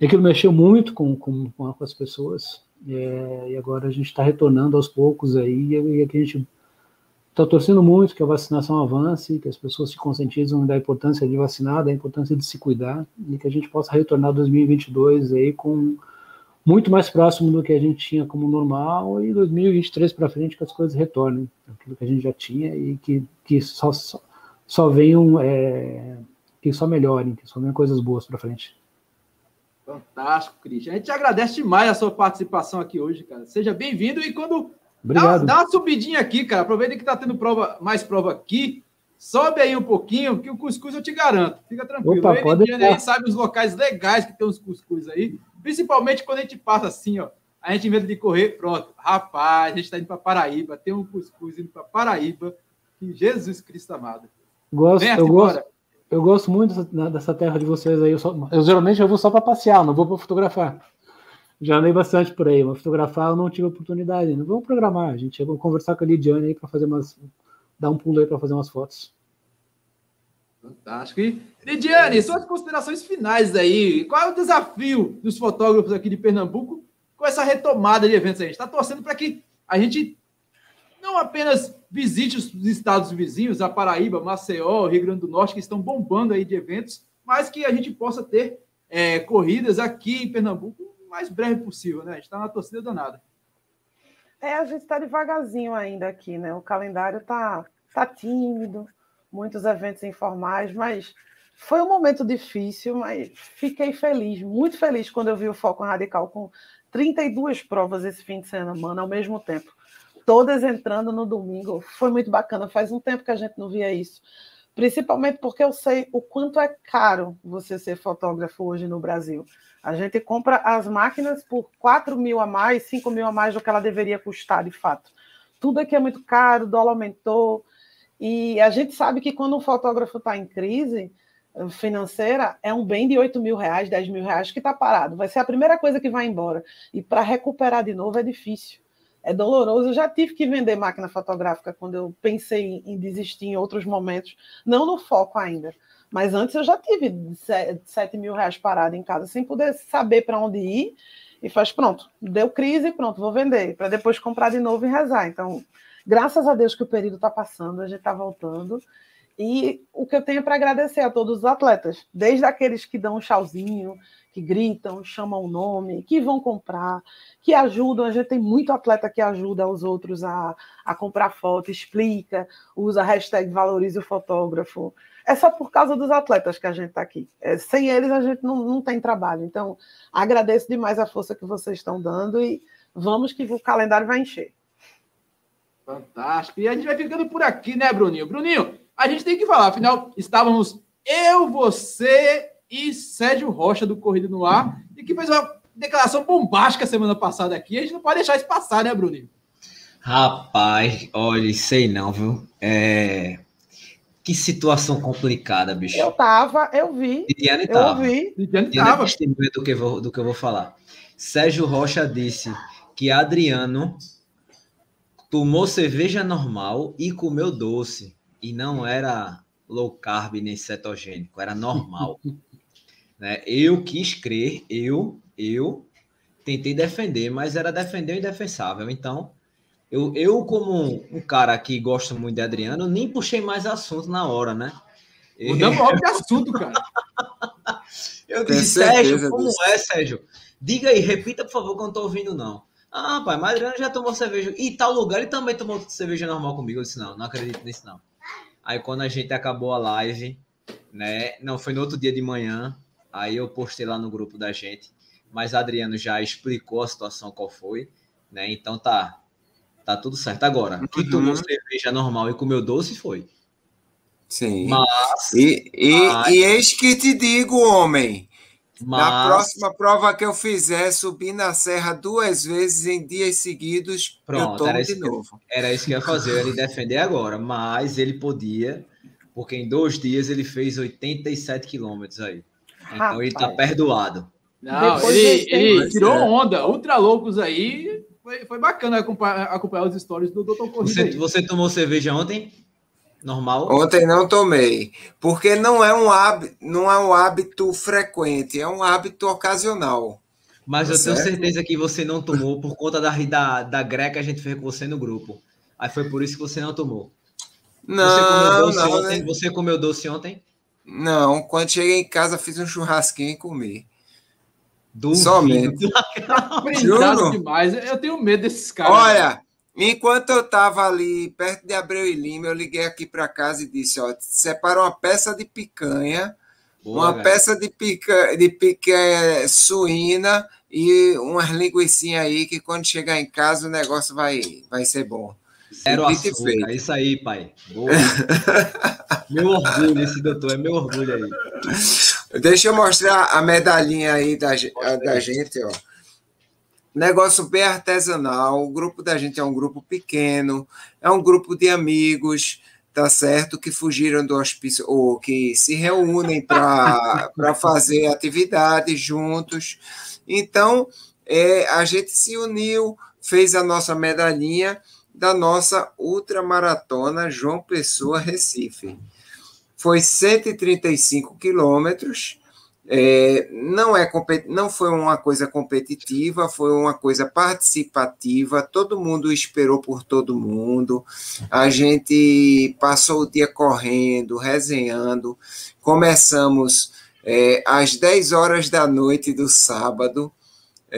E aquilo mexeu muito com, com, com as pessoas. É, e agora a gente está retornando aos poucos aí, e aqui a gente está torcendo muito que a vacinação avance, que as pessoas se conscientizem da importância de vacinar, da importância de se cuidar, e que a gente possa retornar 2022 aí com muito mais próximo do que a gente tinha como normal e 2023 para frente que as coisas retornem aquilo que a gente já tinha e que, que só, só, só venham, é, que só melhorem, que só venham coisas boas para frente. Fantástico, Cristian. A gente agradece demais a sua participação aqui hoje, cara. Seja bem-vindo e quando Obrigado. Dá, dá uma subidinha aqui, cara. Aproveita que está tendo prova, mais prova aqui. Sobe aí um pouquinho, que o cuscuz eu te garanto. Fica tranquilo. Opa, pode aí sabe os locais legais que tem os cuscuz aí. Principalmente quando a gente passa assim, ó. A gente, em vez de correr, pronto. Rapaz, a gente está indo para Paraíba. Tem um cuscuz indo para Paraíba. Que Jesus Cristo amado. Gosto, eu gosto, eu gosto muito dessa, dessa terra de vocês aí. Eu, só, eu geralmente eu vou só para passear, não vou para fotografar. Já andei bastante por aí, mas fotografar eu não tive oportunidade. Não vamos programar. A gente vai conversar com a Lidiane aí para fazer umas. dar um pulo aí para fazer umas fotos. Fantástico. E, Lidiane, suas considerações finais aí. Qual é o desafio dos fotógrafos aqui de Pernambuco com essa retomada de eventos aí? A gente está torcendo para que a gente não apenas visite os estados vizinhos, a Paraíba, Maceió, Rio Grande do Norte, que estão bombando aí de eventos, mas que a gente possa ter é, corridas aqui em Pernambuco mais breve possível, né? A gente está na torcida danada. É, a gente está devagarzinho ainda aqui, né? O calendário está tá tímido, muitos eventos informais, mas foi um momento difícil, mas fiquei feliz, muito feliz quando eu vi o Foco Radical com 32 provas esse fim de semana ao mesmo tempo. Todas entrando no domingo. Foi muito bacana. Faz um tempo que a gente não via isso. Principalmente porque eu sei o quanto é caro você ser fotógrafo hoje no Brasil. A gente compra as máquinas por 4 mil a mais, 5 mil a mais do que ela deveria custar, de fato. Tudo aqui é muito caro, o dólar aumentou, e a gente sabe que quando um fotógrafo está em crise eh, financeira, é um bem de 8 mil reais, 10 mil reais que está parado. Vai ser a primeira coisa que vai embora. E para recuperar de novo é difícil. É doloroso. Eu já tive que vender máquina fotográfica quando eu pensei em desistir em outros momentos, não no foco ainda. Mas antes eu já tive 7 mil reais parado em casa, sem poder saber para onde ir. E faz pronto, deu crise, pronto, vou vender, para depois comprar de novo e rezar. Então, Graças a Deus que o período está passando, a gente está voltando. E o que eu tenho para agradecer a todos os atletas, desde aqueles que dão um chauzinho, que gritam, chamam o nome, que vão comprar, que ajudam. A gente tem muito atleta que ajuda os outros a, a comprar foto, explica, usa a hashtag valorize o fotógrafo. É só por causa dos atletas que a gente está aqui. É, sem eles a gente não, não tem trabalho. Então, agradeço demais a força que vocês estão dando e Vamos que o calendário vai encher. Fantástico. E a gente vai ficando por aqui, né, Bruninho? Bruninho, a gente tem que falar, afinal, estávamos eu, você e Sérgio Rocha do Corrida no Ar, e que fez uma declaração bombástica semana passada aqui. A gente não pode deixar isso passar, né, Bruninho? Rapaz, olha, sei não, viu? É... Que situação complicada, bicho. Eu tava, eu vi. Diane eu tava. vi. Diane Diane tava. testemunha do que, eu vou, do que eu vou falar. Sérgio Rocha disse que Adriano tomou cerveja normal e comeu doce. E não era low carb nem cetogênico, era normal. *laughs* né? Eu quis crer, eu, eu tentei defender, mas era defender o indefensável. Então, eu, eu como um cara que gosta muito de Adriano, nem puxei mais assunto na hora, né? Mudamos logo de assunto, cara. *laughs* Eu Tenho disse, Sérgio, como disso. é, Sérgio? Diga aí, repita, por favor, que eu não tô ouvindo, não. Ah, pai, mas Adriano já tomou cerveja. E tal lugar ele também tomou cerveja normal comigo. Eu disse, não, não acredito nisso, não. Aí quando a gente acabou a live, né? Não, foi no outro dia de manhã. Aí eu postei lá no grupo da gente. Mas Adriano já explicou a situação qual foi, né? Então tá, tá tudo certo. Agora, que Uhum. tomou cerveja normal e comeu doce foi. Sim. Mas, E, e, Mas- e eis que te digo, homem. Na mas próxima prova que eu fizer, subir na serra duas vezes em dias seguidos, eu Pronto, tomo era de isso que eu- novo. Era isso que eu ia fazer, eu ia lhe defender agora. Mas ele podia, porque em dois dias ele fez 87 quilômetros aí. Então ele tá Rapaz. perdoado. Não, Depois ele, ele tirou É. onda. Ultra loucos aí. Foi, foi bacana acompanhar, acompanhar os stories do Dr. Corrida Você, você tomou cerveja ontem? Normal? Ontem não tomei, porque não é um hábito, não é um hábito frequente, é um hábito ocasional. Mas eu Tá tenho certo. certeza que você não tomou por conta da, da, da greca que a gente fez com você no grupo. Aí foi por isso que você não tomou. você comeu Não, doce não, ontem? né? Você comeu doce ontem? não. Quando cheguei em casa, fiz um churrasquinho e comi. Duvido. Somente. *laughs* Juro? demais. Eu tenho medo desses caras. Olha, enquanto eu estava ali perto de Abreu e Lima, eu liguei aqui para casa e disse: ó, separa uma peça de picanha, Boa, uma galera. peça de, pica, de picanha suína e umas linguiçinhas aí que quando chegar em casa o negócio vai, vai ser bom. Zero açúcar. feito. É isso aí, pai. *laughs* Meu orgulho, esse doutor. É meu orgulho aí. Deixa eu mostrar a medalhinha aí da, da gente, ó. Negócio bem artesanal. O grupo da gente é um grupo pequeno, é um grupo de amigos, tá certo? Que fugiram do hospício, ou que se reúnem para fazer atividades juntos. Então, é, a gente se uniu, fez a nossa medalhinha da nossa ultramaratona João Pessoa Recife foi 135 quilômetros. É, não, é, não foi uma coisa competitiva, foi uma coisa participativa. Todo mundo esperou por todo mundo. A gente passou o dia correndo, resenhando. Começamos é, às 10 horas da noite do sábado.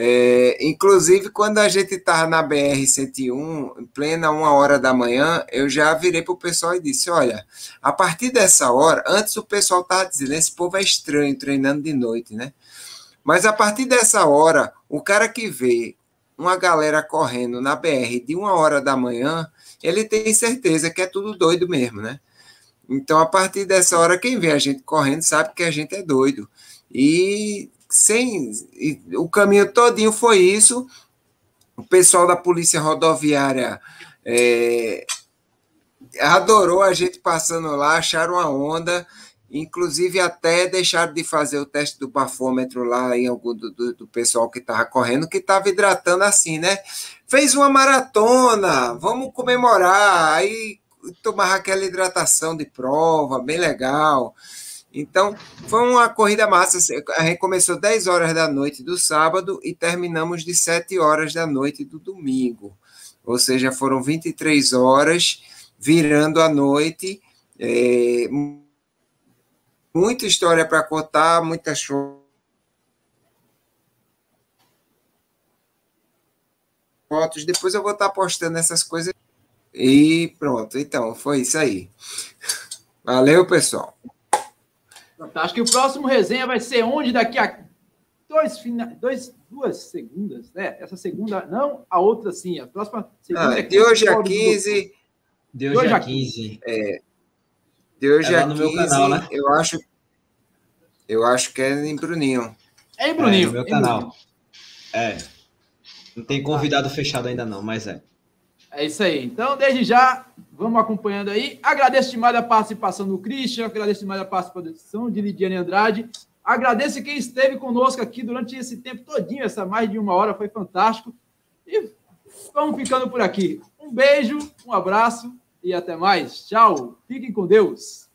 É, inclusive, quando a gente estava na BR-101, em plena uma hora da manhã, eu já virei para o pessoal e disse: Olha, a partir dessa hora, antes o pessoal estava dizendo: esse povo é estranho treinando de noite, né? Mas a partir dessa hora, o cara que vê uma galera correndo na BR de uma hora da manhã, ele tem certeza que é tudo doido mesmo, né? Então, a partir dessa hora, quem vê a gente correndo sabe que a gente é doido. E sem o caminho todinho foi isso. O pessoal da polícia rodoviária é, adorou a gente passando lá, acharam uma onda, inclusive até deixaram de fazer o teste do bafômetro lá em algum do, do, do pessoal que estava correndo, que estava hidratando assim, né? Fez uma maratona, vamos comemorar, aí tomar aquela hidratação de prova, bem legal. Então, foi uma corrida massa. A gente começou 10 horas da noite do sábado e terminamos de 7 horas da noite do domingo. Ou seja, foram 23 horas virando a noite. É, muita história para contar, muitas fotos. Depois eu vou estar postando essas coisas. E pronto, então, foi isso aí. Valeu, pessoal. Acho que o próximo resenha vai ser onde daqui a dois, dois, duas segundas, né? Essa segunda, não, a outra sim. A próxima segunda ah, é De hoje a 15. De hoje a 15. É, de hoje é a 15, canal, né? eu acho. Eu acho que é em Bruninho. É em Bruninho. É, no meu canal. É. Não tem convidado fechado ainda não, mas é. É isso aí. Então, desde já, vamos acompanhando aí. Agradeço demais a participação do Christian, agradeço demais a participação de Lidiane Andrade. Agradeço quem esteve conosco aqui durante esse tempo todinho, essa mais de uma hora, foi fantástico. E vamos ficando por aqui. Um beijo, um abraço e até mais. Tchau. Fiquem com Deus.